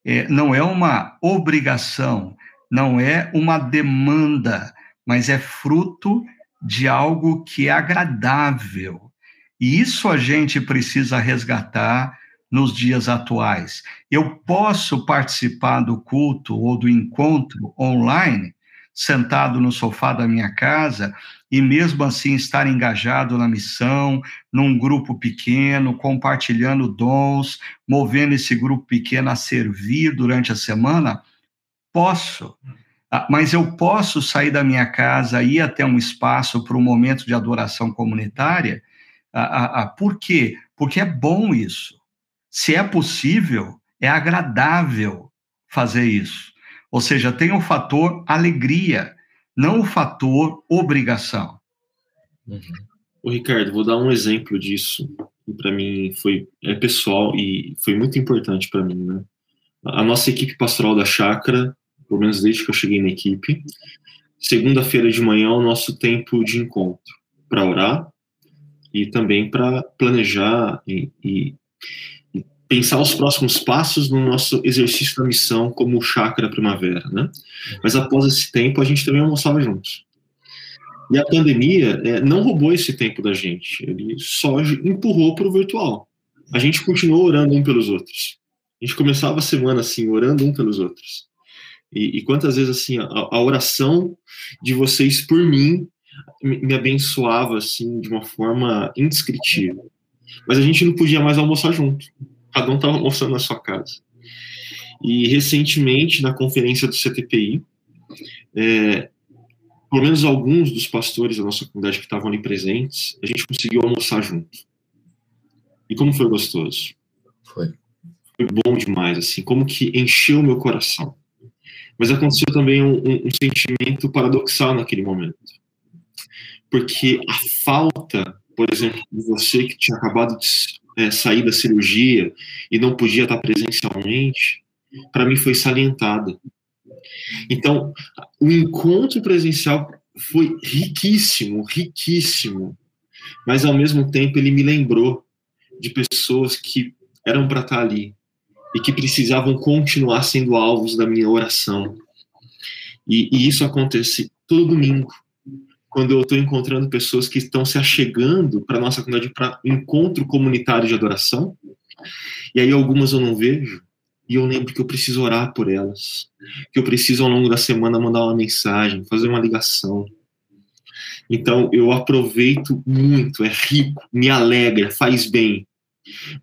é, não é uma obrigação, não é uma demanda, mas é fruto de algo que é agradável. E isso a gente precisa resgatar nos dias atuais. Eu posso participar do culto ou do encontro online, sentado no sofá da minha casa, e mesmo assim estar engajado na missão, num grupo pequeno, compartilhando dons, movendo esse grupo pequeno a servir durante a semana? Posso. Ah, mas eu posso sair da minha casa, ir até um espaço para um momento de adoração comunitária? Por quê? Porque é bom isso. Se é possível, é agradável fazer isso. Ou seja, tem o fator alegria, não o fator obrigação. Uhum. Ricardo, vou dar um exemplo disso. Para mim foi é pessoal e foi muito importante para mim, né? A nossa equipe pastoral da chácara, pelo menos desde que eu cheguei na equipe, segunda-feira de manhã é o nosso tempo de encontro para orar e também para planejar e, e, pensar os próximos passos no nosso exercício da missão como chácara primavera, né? Mas após esse tempo, a gente também almoçava juntos. E a pandemia é, não roubou esse tempo da gente, ele só empurrou para o virtual. A gente continuou orando um pelos outros. A gente começava a semana assim, orando um pelos outros. E, e quantas vezes assim, a, a, oração de vocês por mim me, me abençoava assim de uma forma indescritível. Mas a gente não podia mais almoçar junto cada um estava almoçando na sua casa. E recentemente, na conferência do CTPI, é, pelo menos alguns dos pastores da nossa comunidade que estavam ali presentes, a gente conseguiu almoçar junto. E como foi gostoso. Foi. Foi bom demais, assim, como que encheu meu coração. Mas aconteceu também um, um, sentimento paradoxal naquele momento. Porque a falta, por exemplo, de você que tinha acabado de é, sair da cirurgia e não podia estar presencialmente, para mim foi salientada. Então, o encontro presencial foi riquíssimo, riquíssimo, mas ao mesmo tempo ele me lembrou de pessoas que eram para estar ali e que precisavam continuar sendo alvos da minha oração. E, e isso acontece todo domingo quando eu estou encontrando pessoas que estão se achegando para nossa comunidade para encontro comunitário de adoração, e aí algumas eu não vejo, e eu lembro que eu preciso orar por elas, que eu preciso ao longo da semana mandar uma mensagem, fazer uma ligação. Então eu aproveito muito, é rico, me alegra, faz bem,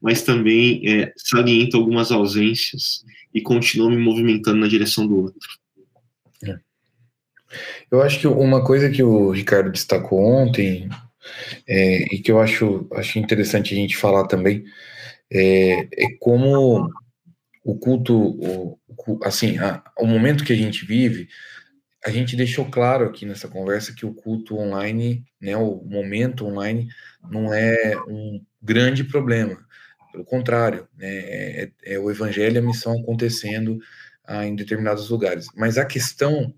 mas também é, saliento algumas ausências e continuo me movimentando na direção do outro. É. Eu acho que uma coisa que o Ricardo destacou ontem, é, e que eu acho, acho interessante a gente falar também, é, é como o culto, o, assim, a, o momento que a gente vive, a gente deixou claro aqui nessa conversa que o culto online, né, o momento online, não é um grande problema. Pelo contrário, né, é, é o evangelho e a missão acontecendo ah, em determinados lugares. Mas a questão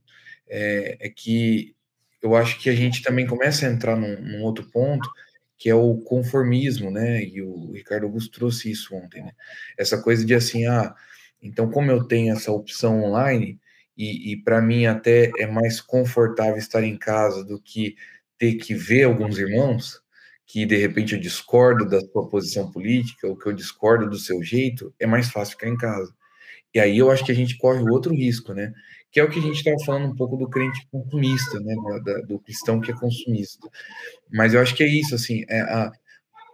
é, é, que eu acho que a gente também começa a entrar num, num, outro ponto, que é o conformismo, né? E o Ricardo Augusto trouxe isso ontem, né? Essa coisa de assim, ah, então como eu tenho essa opção online, e, e para mim até é mais confortável estar em casa do que ter que ver alguns irmãos, que de repente eu discordo da sua posição política, ou que eu discordo do seu jeito, é mais fácil ficar em casa. E aí eu acho que a gente corre o outro risco, né? que é o que a gente estava falando um pouco do crente consumista, né, da, do cristão que é consumista. Mas eu acho que é isso, assim, é a,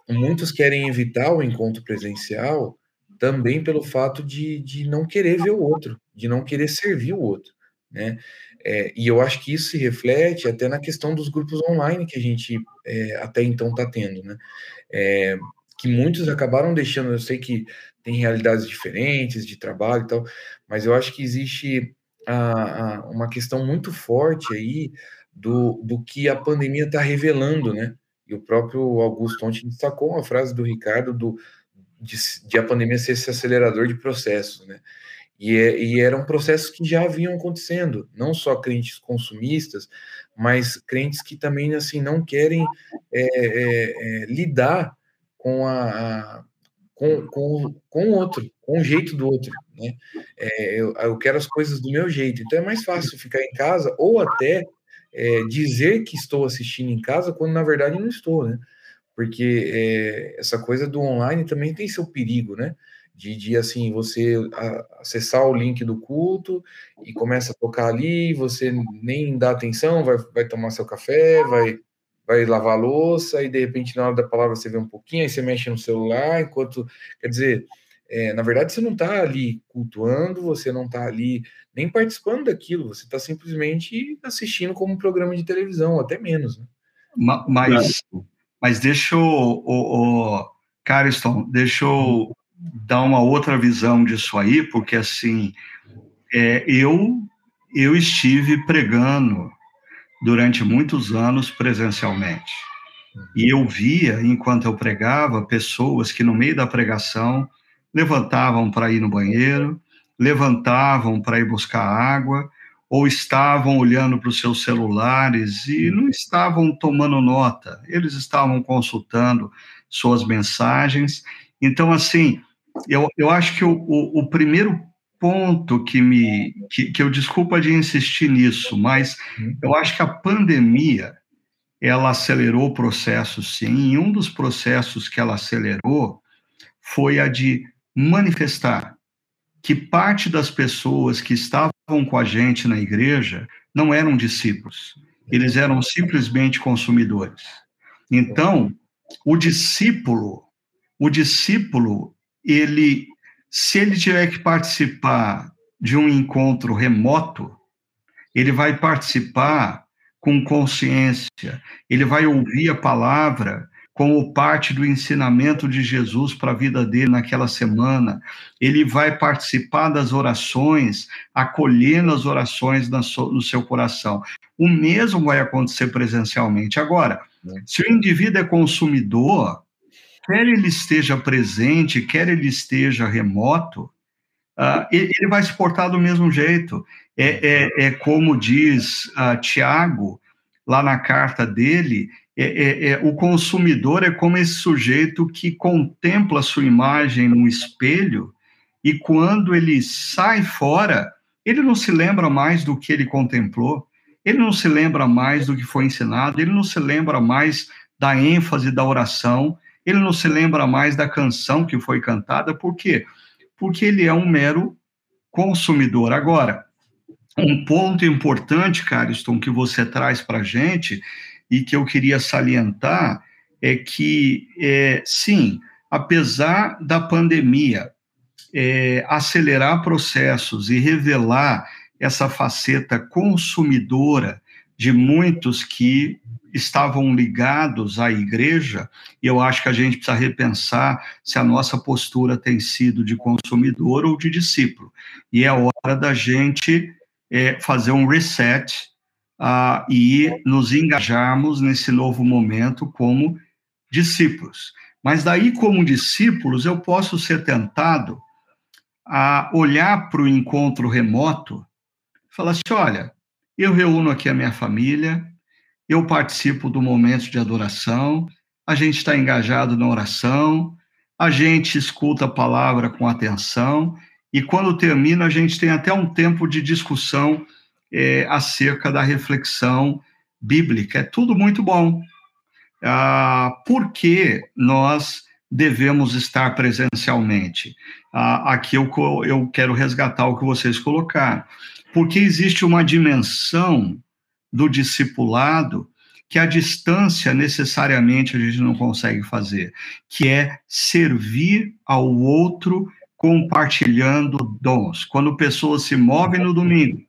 muitos querem evitar o encontro presencial também pelo fato de, de não querer ver o outro, de não querer servir o outro, né? É, e eu acho que isso se reflete até na questão dos grupos online que a gente é, até então está tendo, né? É, que muitos acabaram deixando, eu sei que tem realidades diferentes de trabalho e tal, mas eu acho que existe a, a, uma questão muito forte aí do, do que a pandemia está revelando, né? E o próprio Augusto ontem destacou uma frase do Ricardo do, de, de a pandemia ser esse acelerador de processos, né? E, é, e, eram processos que já vinham acontecendo, não só crentes consumistas, mas crentes que também assim não querem é, é, é lidar com a, a com, com, com o outro, com o jeito do outro, né? É, eu, eu, quero as coisas do meu jeito. Então é mais fácil ficar em casa ou até é, dizer que estou assistindo em casa quando na verdade não estou, né? porque é, essa coisa do online também tem seu perigo, né? De, de assim, você acessar o link do culto e começa a tocar ali, você nem dá atenção, vai, vai tomar seu café, vai, vai lavar a louça, e de repente na hora da palavra você vê um pouquinho, aí você mexe no celular, enquanto, quer dizer, é, na verdade você não está ali cultuando, você não está ali nem participando daquilo, você está simplesmente assistindo como um programa de televisão, até menos. Né? Mas, mas deixa eu, o, o, Cariston, deixa eu dar uma outra visão disso aí, porque assim, é, eu, eu estive pregando durante muitos anos presencialmente. E eu via, enquanto eu pregava, pessoas que no meio da pregação levantavam para ir no banheiro, levantavam para ir buscar água, ou estavam olhando para os seus celulares e não estavam tomando nota, eles estavam consultando suas mensagens. Então, assim, eu, eu acho que o, o, o primeiro ponto que me que, que eu desculpa de insistir nisso, mas eu acho que a pandemia ela acelerou o processo, sim. E um dos processos que ela acelerou foi a de manifestar que parte das pessoas que estavam com a gente na igreja não eram discípulos, eles eram simplesmente consumidores. Então, o discípulo, o discípulo, ele, se ele tiver que participar de um encontro remoto, ele vai participar com consciência, ele vai ouvir a palavra como parte do ensinamento de Jesus para a vida dele naquela semana. Ele vai participar das orações, acolhendo as orações no seu coração. O mesmo vai acontecer presencialmente. Agora, se o indivíduo é consumidor, quer ele esteja presente, quer ele esteja remoto, uh, ele vai se portar do mesmo jeito. É, é, é como diz uh, Tiago, lá na carta dele, é, é, é, o consumidor é como esse sujeito que contempla sua imagem no espelho e quando ele sai fora, ele não se lembra mais do que ele contemplou, ele não se lembra mais do que foi ensinado, ele não se lembra mais da ênfase da oração, ele não se lembra mais da canção que foi cantada, por quê? Porque ele é um mero consumidor. Agora, um ponto importante, Cariston, que você traz para a gente e que eu queria salientar é que, é, sim, apesar da pandemia é, acelerar processos e revelar essa faceta consumidora de muitos que estavam ligados à igreja, e eu acho que a gente precisa repensar se a nossa postura tem sido de consumidor ou de discípulo. E é hora da gente é, fazer um reset uh, e nos engajarmos nesse novo momento como discípulos. Mas daí, como discípulos, eu posso ser tentado a olhar para o encontro remoto falar assim: olha, eu reúno aqui a minha família, eu participo do momento de adoração, a gente está engajado na oração, a gente escuta a palavra com atenção, e quando termina, a gente tem até um tempo de discussão é, acerca da reflexão bíblica. É tudo muito bom. Ah, por que nós devemos estar presencialmente? Ah, aqui eu, eu quero resgatar o que vocês colocaram. Porque existe uma dimensão do discipulado que a distância necessariamente a gente não consegue fazer, que é servir ao outro compartilhando dons. Quando pessoas se movem no domingo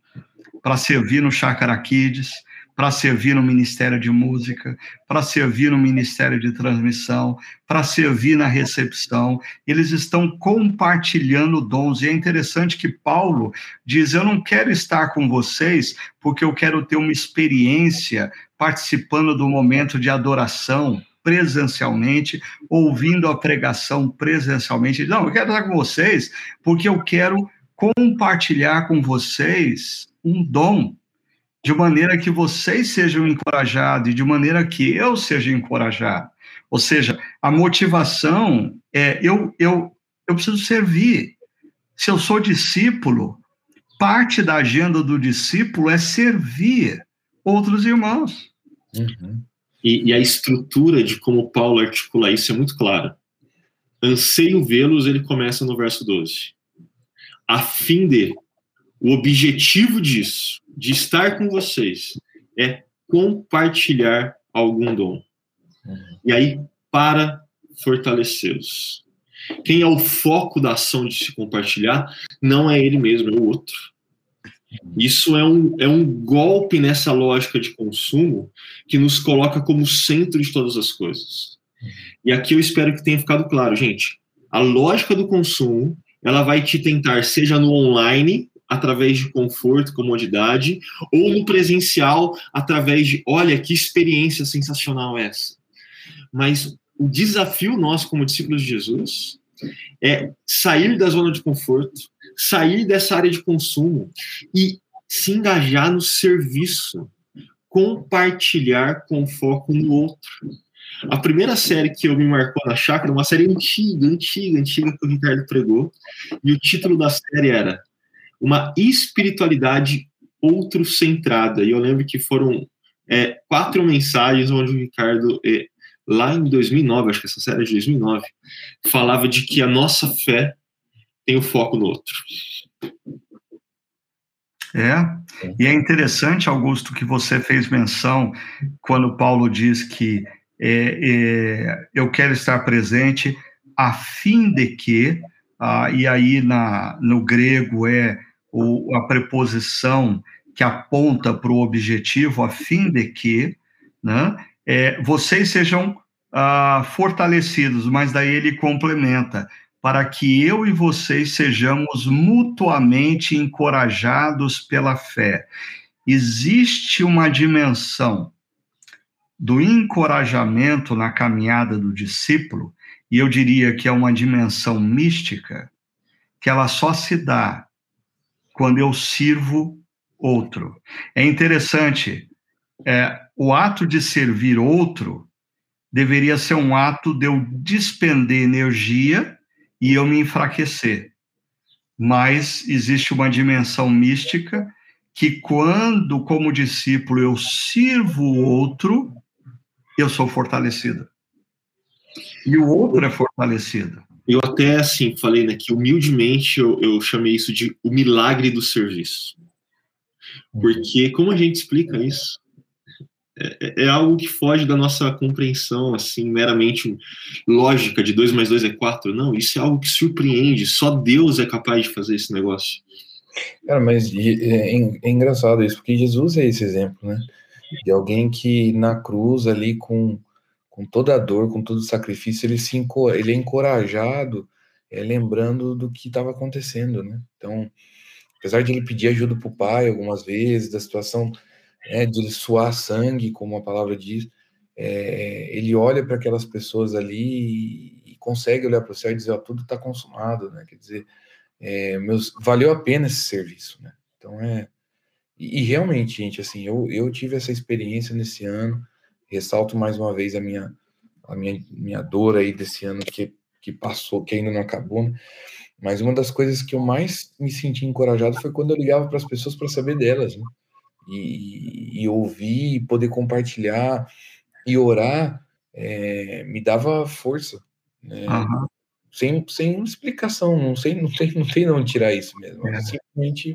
para servir no Chácara Kids, para servir no Ministério de Música, para servir no Ministério de Transmissão, para servir na recepção. Eles estão compartilhando dons. E é interessante que Paulo diz: Eu não quero estar com vocês porque eu quero ter uma experiência participando do momento de adoração presencialmente, ouvindo a pregação presencialmente. Não, eu quero estar com vocês porque eu quero compartilhar com vocês um dom, de maneira que vocês sejam encorajados e de maneira que eu seja encorajado. Ou seja, a motivação é eu, eu, eu preciso servir. Se eu sou discípulo, parte da agenda do discípulo é servir outros irmãos. Uhum. E, e a estrutura de como Paulo articula isso é muito clara. Anseio vê-los, ele começa no verso 12. A fim de, o objetivo disso, de estar com vocês, é compartilhar algum dom. E aí, para fortalecê-los. Quem é o foco da ação de se compartilhar não é ele mesmo, é o outro. Isso é um, é um golpe nessa lógica de consumo que nos coloca como centro de todas as coisas. E aqui eu espero que tenha ficado claro, gente. A lógica do consumo, ela vai te tentar, seja no online, através de conforto, comodidade, ou no presencial, através de, olha, que experiência sensacional essa. Mas o desafio nosso como discípulos de Jesus é sair da zona de conforto, sair dessa área de consumo e se engajar no serviço, compartilhar com foco no outro. A primeira série que eu me marcou na chácara, uma série antiga, antiga, antiga que o Ricardo pregou, e o título da série era Uma Espiritualidade Outro-Centrada. E eu lembro que foram é, quatro mensagens onde o Ricardo é, lá em 2009, acho que essa série é de 2009, falava de que a nossa fé tem o foco no outro. É, e é interessante, Augusto, que você fez menção quando Paulo diz que é, é, eu quero estar presente a fim de que, ah, e aí na, no grego é o, a preposição que aponta para o objetivo, a fim de que, né, é, vocês sejam ah, fortalecidos, mas daí ele complementa, para que eu e vocês sejamos mutuamente encorajados pela fé. Existe uma dimensão do encorajamento na caminhada do discípulo, e eu diria que é uma dimensão mística, que ela só se dá quando eu sirvo outro. É interessante, é, o ato de servir outro deveria ser um ato de eu despender energia e eu me enfraquecer. Mas existe uma dimensão mística que, quando, como discípulo, eu sirvo o outro, eu sou fortalecido. E o outro é fortalecido. Eu até, assim, falei né, que humildemente eu, eu chamei isso de o milagre do serviço. Porque como a gente explica isso? É, é, algo que foge da nossa compreensão, assim, meramente lógica de 2 mais 2 é 4. Não, isso é algo que surpreende. Só Deus é capaz de fazer esse negócio. Cara, mas é, é engraçado isso, porque Jesus é esse exemplo, né? De alguém que na cruz ali com, com toda a dor, com todo o sacrifício, ele, se, ele é encorajado, é, lembrando do que estava acontecendo, né? Então, apesar de ele pedir ajuda para o pai algumas vezes, da situação né, de suar sangue, como a palavra diz, é, ele olha para aquelas pessoas ali e, e consegue olhar para o céu e dizer, ó, tudo está consumado, né? Quer dizer, é, meus, valeu a pena esse serviço, né? Então é e, e, realmente, gente, assim, eu, eu tive essa experiência nesse ano. Ressalto mais uma vez a minha a minha, minha dor aí desse ano que que passou, que ainda não acabou, né? Mas uma das coisas que eu mais me senti encorajado foi quando eu ligava para as pessoas para saber delas, né? e, e ouvir, e poder compartilhar e orar, é, me dava força. Né? Uhum. Sem, sem explicação, não sei, não tem, não tem onde tirar isso mesmo. É. Simplesmente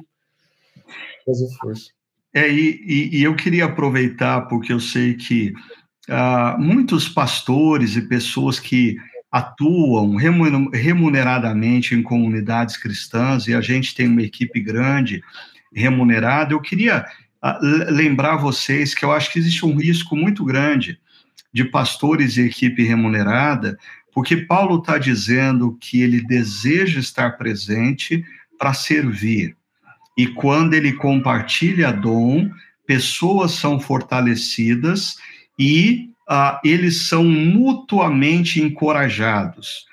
fazer força. É, e, e, eu queria aproveitar, porque eu sei que uh, muitos pastores e pessoas que atuam remuneradamente em comunidades cristãs, e a gente tem uma equipe grande remunerada, eu queria lembrar vocês que eu acho que existe um risco muito grande de pastores e equipe remunerada, porque Paulo está dizendo que ele deseja estar presente para servir. E quando ele compartilha dom, pessoas são fortalecidas e uh, eles são mutuamente encorajados.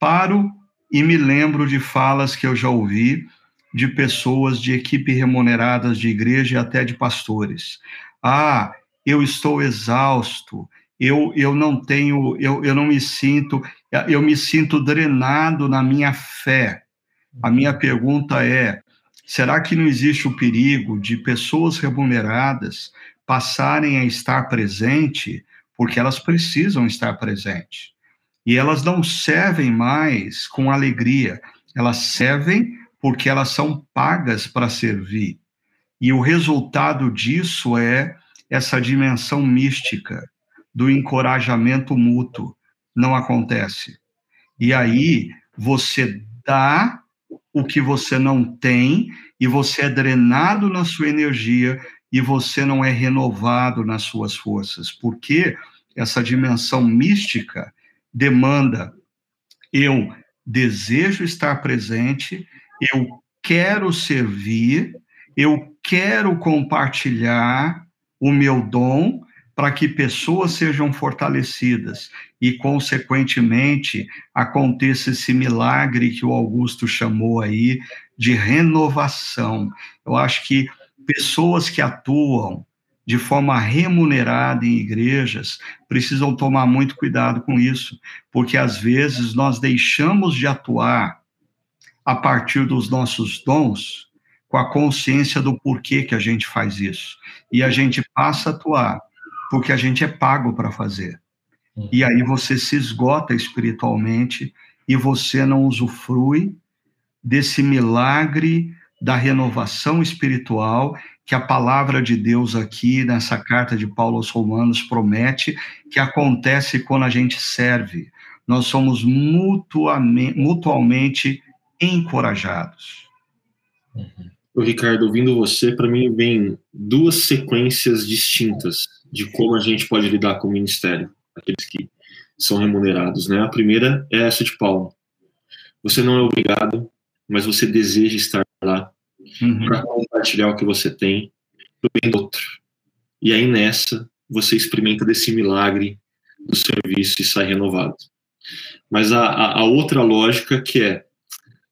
Paro e me lembro de falas que eu já ouvi de pessoas de equipe remuneradas de igreja e até de pastores. Ah, eu estou exausto, eu, eu não tenho, eu, eu não me sinto, eu me sinto drenado na minha fé. A minha pergunta é: será que não existe o perigo de pessoas remuneradas passarem a estar presente porque elas precisam estar presentes. E elas não servem mais com alegria, elas servem porque elas são pagas para servir. E o resultado disso é essa dimensão mística do encorajamento mútuo. Não acontece. E aí você dá o que você não tem e você é drenado na sua energia e você não é renovado nas suas forças. Porque essa dimensão mística demanda eu desejo estar presente, eu quero servir, eu quero compartilhar o meu dom para que pessoas sejam fortalecidas e, consequentemente, aconteça esse milagre que o Augusto chamou aí de renovação. Eu acho que pessoas que atuam de forma remunerada em igrejas precisam tomar muito cuidado com isso, porque às vezes nós deixamos de atuar a partir dos nossos dons com a consciência do porquê que a gente faz isso. E a gente passa a atuar porque a gente é pago para fazer. E aí você se esgota espiritualmente e você não usufrui desse milagre da renovação espiritual que a palavra de Deus aqui nessa carta de Paulo aos Romanos promete que acontece quando a gente serve. Nós somos mutuamente, mutualmente encorajados. Uhum. Ricardo, ouvindo você, para mim vem duas sequências distintas de como a gente pode lidar com o ministério, aqueles que são remunerados, né? A primeira é essa de Paulo. Você não é obrigado, mas você deseja estar lá uhum. para compartilhar o que você tem do bem do outro. E aí nessa você experimenta desse milagre do serviço e sai renovado. Mas a, a, a outra lógica que é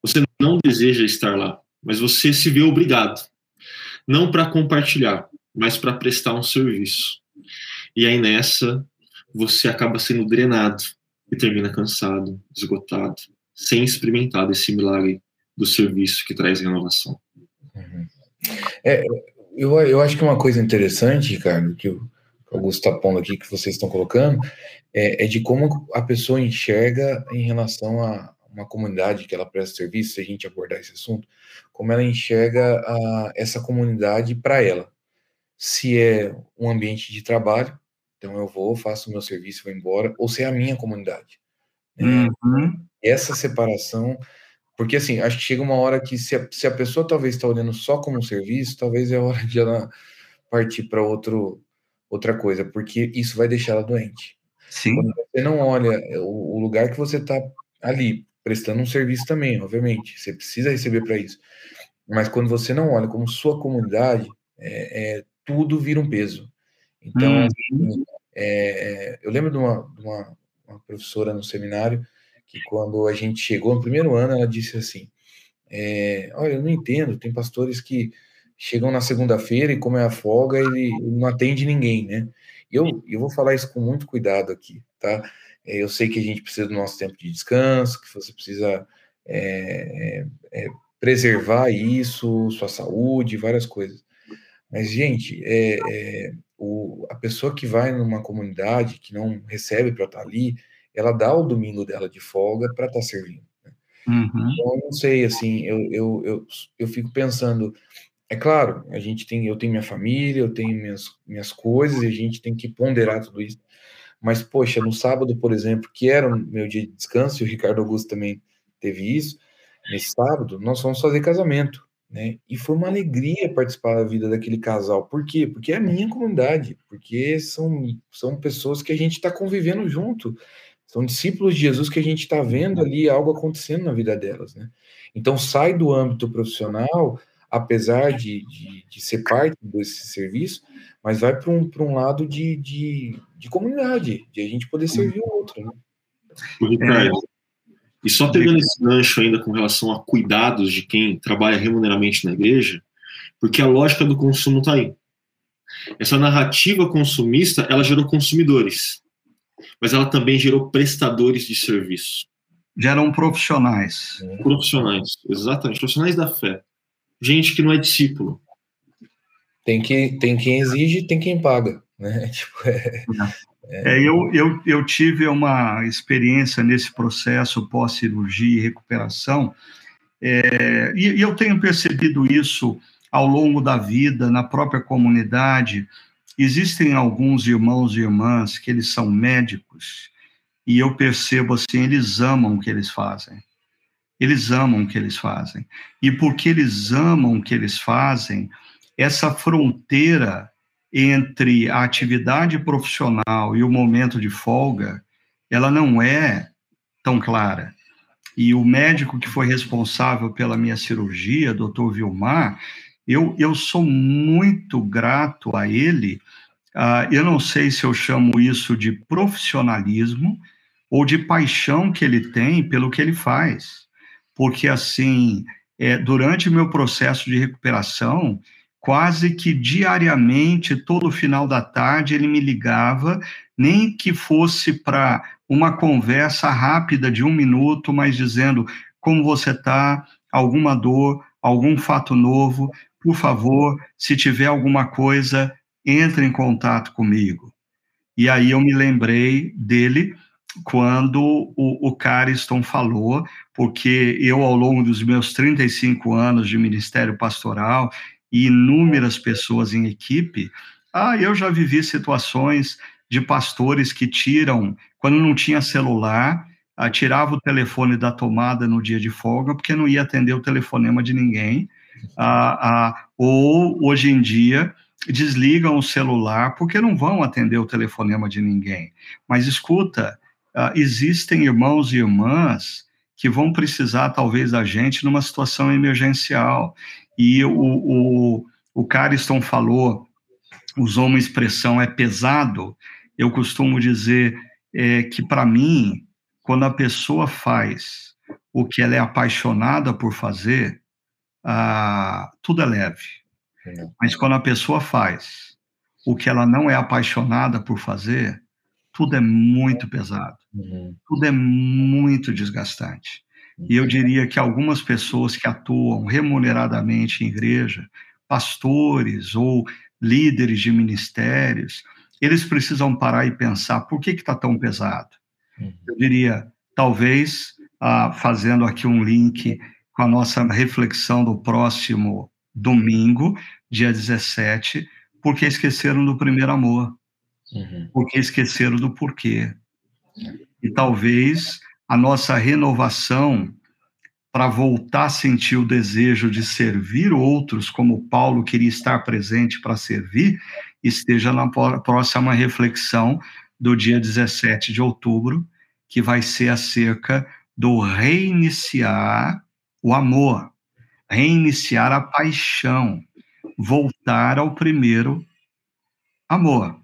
você não deseja estar lá, mas você se vê obrigado, não para compartilhar, mas para prestar um serviço. E aí nessa você acaba sendo drenado e termina cansado, esgotado, sem experimentar esse milagre do serviço que traz renovação. É, eu, eu acho que uma coisa interessante, Ricardo, que o Augusto está pondo aqui, que vocês estão colocando, é, é de como a pessoa enxerga em relação a uma comunidade que ela presta serviço, se a gente abordar esse assunto, como ela enxerga a, essa comunidade para ela. Se é um ambiente de trabalho, então eu vou, faço o meu serviço, vou embora, ou se é a minha comunidade. Né? Uhum. Essa separação, porque assim, acho que chega uma hora que se a, se a pessoa talvez está olhando só como um serviço, talvez é hora de ela partir para outro outra coisa, porque isso vai deixar ela doente. Sim. Quando você não olha o, o lugar que você está ali prestando um serviço também, obviamente, você precisa receber para isso. Mas quando você não olha como sua comunidade, é, é tudo vira um peso. Então, uhum. É, eu lembro de, uma, de uma, uma, professora no seminário que quando a gente chegou no primeiro ano, ela disse assim: é, Olha, eu não entendo, tem pastores que chegam na segunda-feira e como é a folga, ele, não atende ninguém, né? Eu, eu vou falar isso com muito cuidado aqui, tá? É, eu sei que a gente precisa do nosso tempo de descanso, que você precisa é, é, é, preservar isso, sua saúde, várias coisas. Mas, gente, é, é, o, a pessoa que vai numa comunidade, que não recebe para estar tá ali, ela dá o domingo dela de folga para estar tá servindo. Né? Uhum. Então, eu não sei, assim, eu, eu, eu, eu fico pensando, é claro, a gente tem, eu tenho minha família, eu tenho minhas, minhas coisas, e a gente tem que ponderar tudo isso. Mas, poxa, no sábado, por exemplo, que era o meu dia de descanso, e o Ricardo Augusto também teve isso, nesse sábado, nós fomos fazer casamento, né? E foi uma alegria participar da vida daquele casal. Por quê? Porque é a minha comunidade, porque são, são pessoas que a gente está convivendo junto, são discípulos de Jesus que a gente está vendo ali algo acontecendo na vida delas, né? Então, sai do âmbito profissional, apesar de, de, de ser parte desse serviço, mas vai para um, um lado de, de, de, comunidade, de a gente poder servir o outro. Né? Ricardo, e só pegando esse gancho ainda com relação a cuidados de quem trabalha remuneramente na igreja, porque a lógica do consumo está aí. Essa narrativa consumista, ela gerou consumidores, mas ela também gerou prestadores de serviço. Geram profissionais. Profissionais, exatamente, profissionais da fé. Gente que não é discípulo, tem, que, tem quem exige tem quem paga, né? Tipo, é, É, eu, eu, eu tive uma experiência nesse processo pós-cirurgia e recuperação, é, e, e eu tenho percebido isso ao longo da vida, na própria comunidade. Existem alguns irmãos e irmãs que eles são médicos, e eu percebo assim, eles amam o que eles fazem. Eles amam o que eles fazem. E porque eles amam o que eles fazem, essa fronteira entre a atividade profissional e o momento de folga, ela não é tão clara. E o médico que foi responsável pela minha cirurgia, doutor Vilmar, eu, eu sou muito grato a ele. Uh, eu não sei se eu chamo isso de profissionalismo ou de paixão que ele tem pelo que ele faz. Porque, assim, é, durante o meu processo de recuperação, quase que diariamente, todo final da tarde, ele me ligava, nem que fosse para uma conversa rápida de um minuto, mas dizendo como você está, alguma dor, algum fato novo, por favor, se tiver alguma coisa, entre em contato comigo. E aí eu me lembrei dele quando o, o Cariston falou, porque eu, ao longo dos meus 35 anos de ministério pastoral, e inúmeras pessoas em equipe, ah, eu já vivi situações de pastores que tiram, quando não tinha celular, ah, tirava o telefone da tomada no dia de folga, porque não ia atender o telefonema de ninguém, ah, ah, ou, hoje em dia, desligam o celular porque não vão atender o telefonema de ninguém. Mas escuta, ah, existem irmãos e irmãs que vão precisar, talvez, da gente numa situação emergencial. E o, o, o Cariston falou, usou uma expressão, é pesado. Eu costumo dizer é, que, para mim, quando a pessoa faz o que ela é apaixonada por fazer, ah, tudo é leve. Mas quando a pessoa faz o que ela não é apaixonada por fazer, tudo é muito pesado. Uhum. Tudo é muito desgastante. E eu diria que algumas pessoas que atuam remuneradamente em igreja, pastores ou líderes de ministérios, eles precisam parar e pensar por que está tão pesado. Uhum. Eu diria, talvez, ah, fazendo aqui um link com a nossa reflexão do próximo domingo, dia 17, porque esqueceram do primeiro amor, uhum. porque esqueceram do porquê. E talvez a nossa renovação para voltar a sentir o desejo de servir outros, como Paulo queria estar presente para servir, esteja na próxima reflexão do dia 17 de outubro, que vai ser acerca do reiniciar o amor, reiniciar a paixão, voltar ao primeiro amor.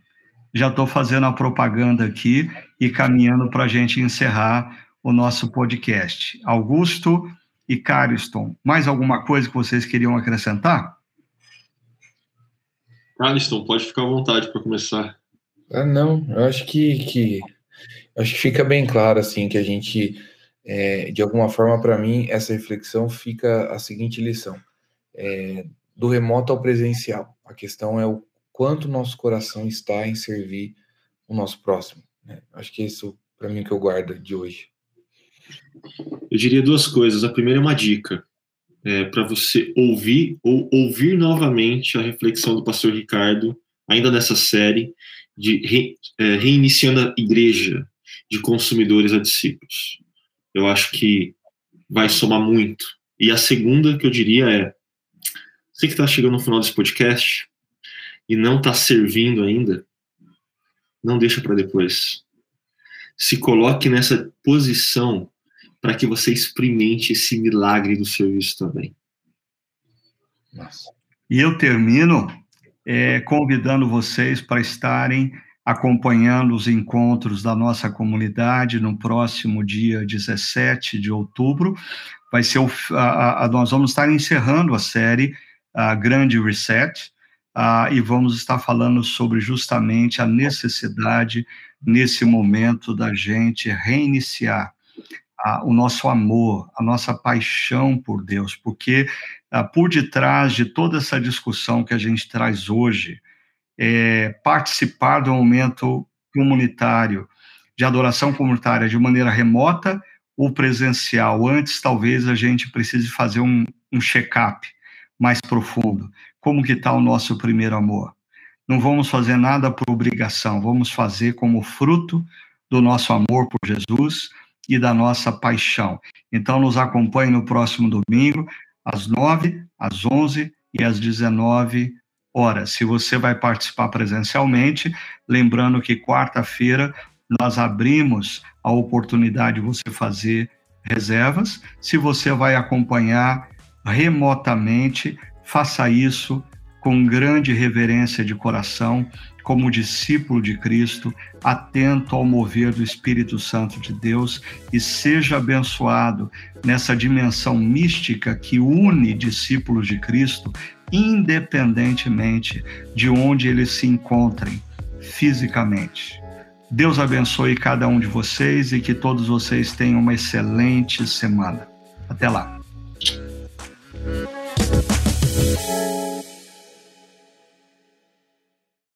Já estou fazendo a propaganda aqui e caminhando para a gente encerrar o nosso podcast. Augusto e Cariston, mais alguma coisa que vocês queriam acrescentar? Cariston, pode ficar à vontade para começar. Ah, não, eu acho que, que acho que fica bem claro assim que a gente, é, de alguma forma, para mim, essa reflexão fica a seguinte lição: é, do remoto ao presencial. A questão é o quanto nosso coração está em servir o nosso próximo. Né? Acho que isso, para mim, que eu guardo de hoje. Eu diria duas coisas. A primeira é uma dica é, para você ouvir ou ouvir novamente a reflexão do pastor Ricardo, ainda nessa série, de re, é, reiniciando a igreja de consumidores a discípulos. Eu acho que vai somar muito. E a segunda que eu diria é: você que está chegando no final desse podcast e não está servindo ainda, não deixa para depois. Se coloque nessa posição para que você experimente esse milagre do serviço também. E eu termino é, convidando vocês para estarem acompanhando os encontros da nossa comunidade no próximo dia 17 de outubro. Vai ser o, a, a, nós vamos estar encerrando a série a Grande Reset a, e vamos estar falando sobre justamente a necessidade nesse momento da gente reiniciar a, o nosso amor, a nossa paixão por Deus, porque a, por detrás de toda essa discussão que a gente traz hoje, é, participar do momento comunitário, de adoração comunitária de maneira remota ou presencial. Antes, talvez a gente precise fazer um, um check-up mais profundo. Como que está o nosso primeiro amor? Não vamos fazer nada por obrigação, vamos fazer como fruto do nosso amor por Jesus e da nossa paixão. Então, nos acompanhe no próximo domingo, às 9, às 11 e às 19 horas. Se você vai participar presencialmente, lembrando que quarta-feira nós abrimos a oportunidade de você fazer reservas. Se você vai acompanhar remotamente, faça isso com grande reverência de coração, como discípulo de Cristo, atento ao mover do Espírito Santo de Deus e seja abençoado nessa dimensão mística que une discípulos de Cristo, independentemente de onde eles se encontrem fisicamente. Deus abençoe cada um de vocês e que todos vocês tenham uma excelente semana. Até lá.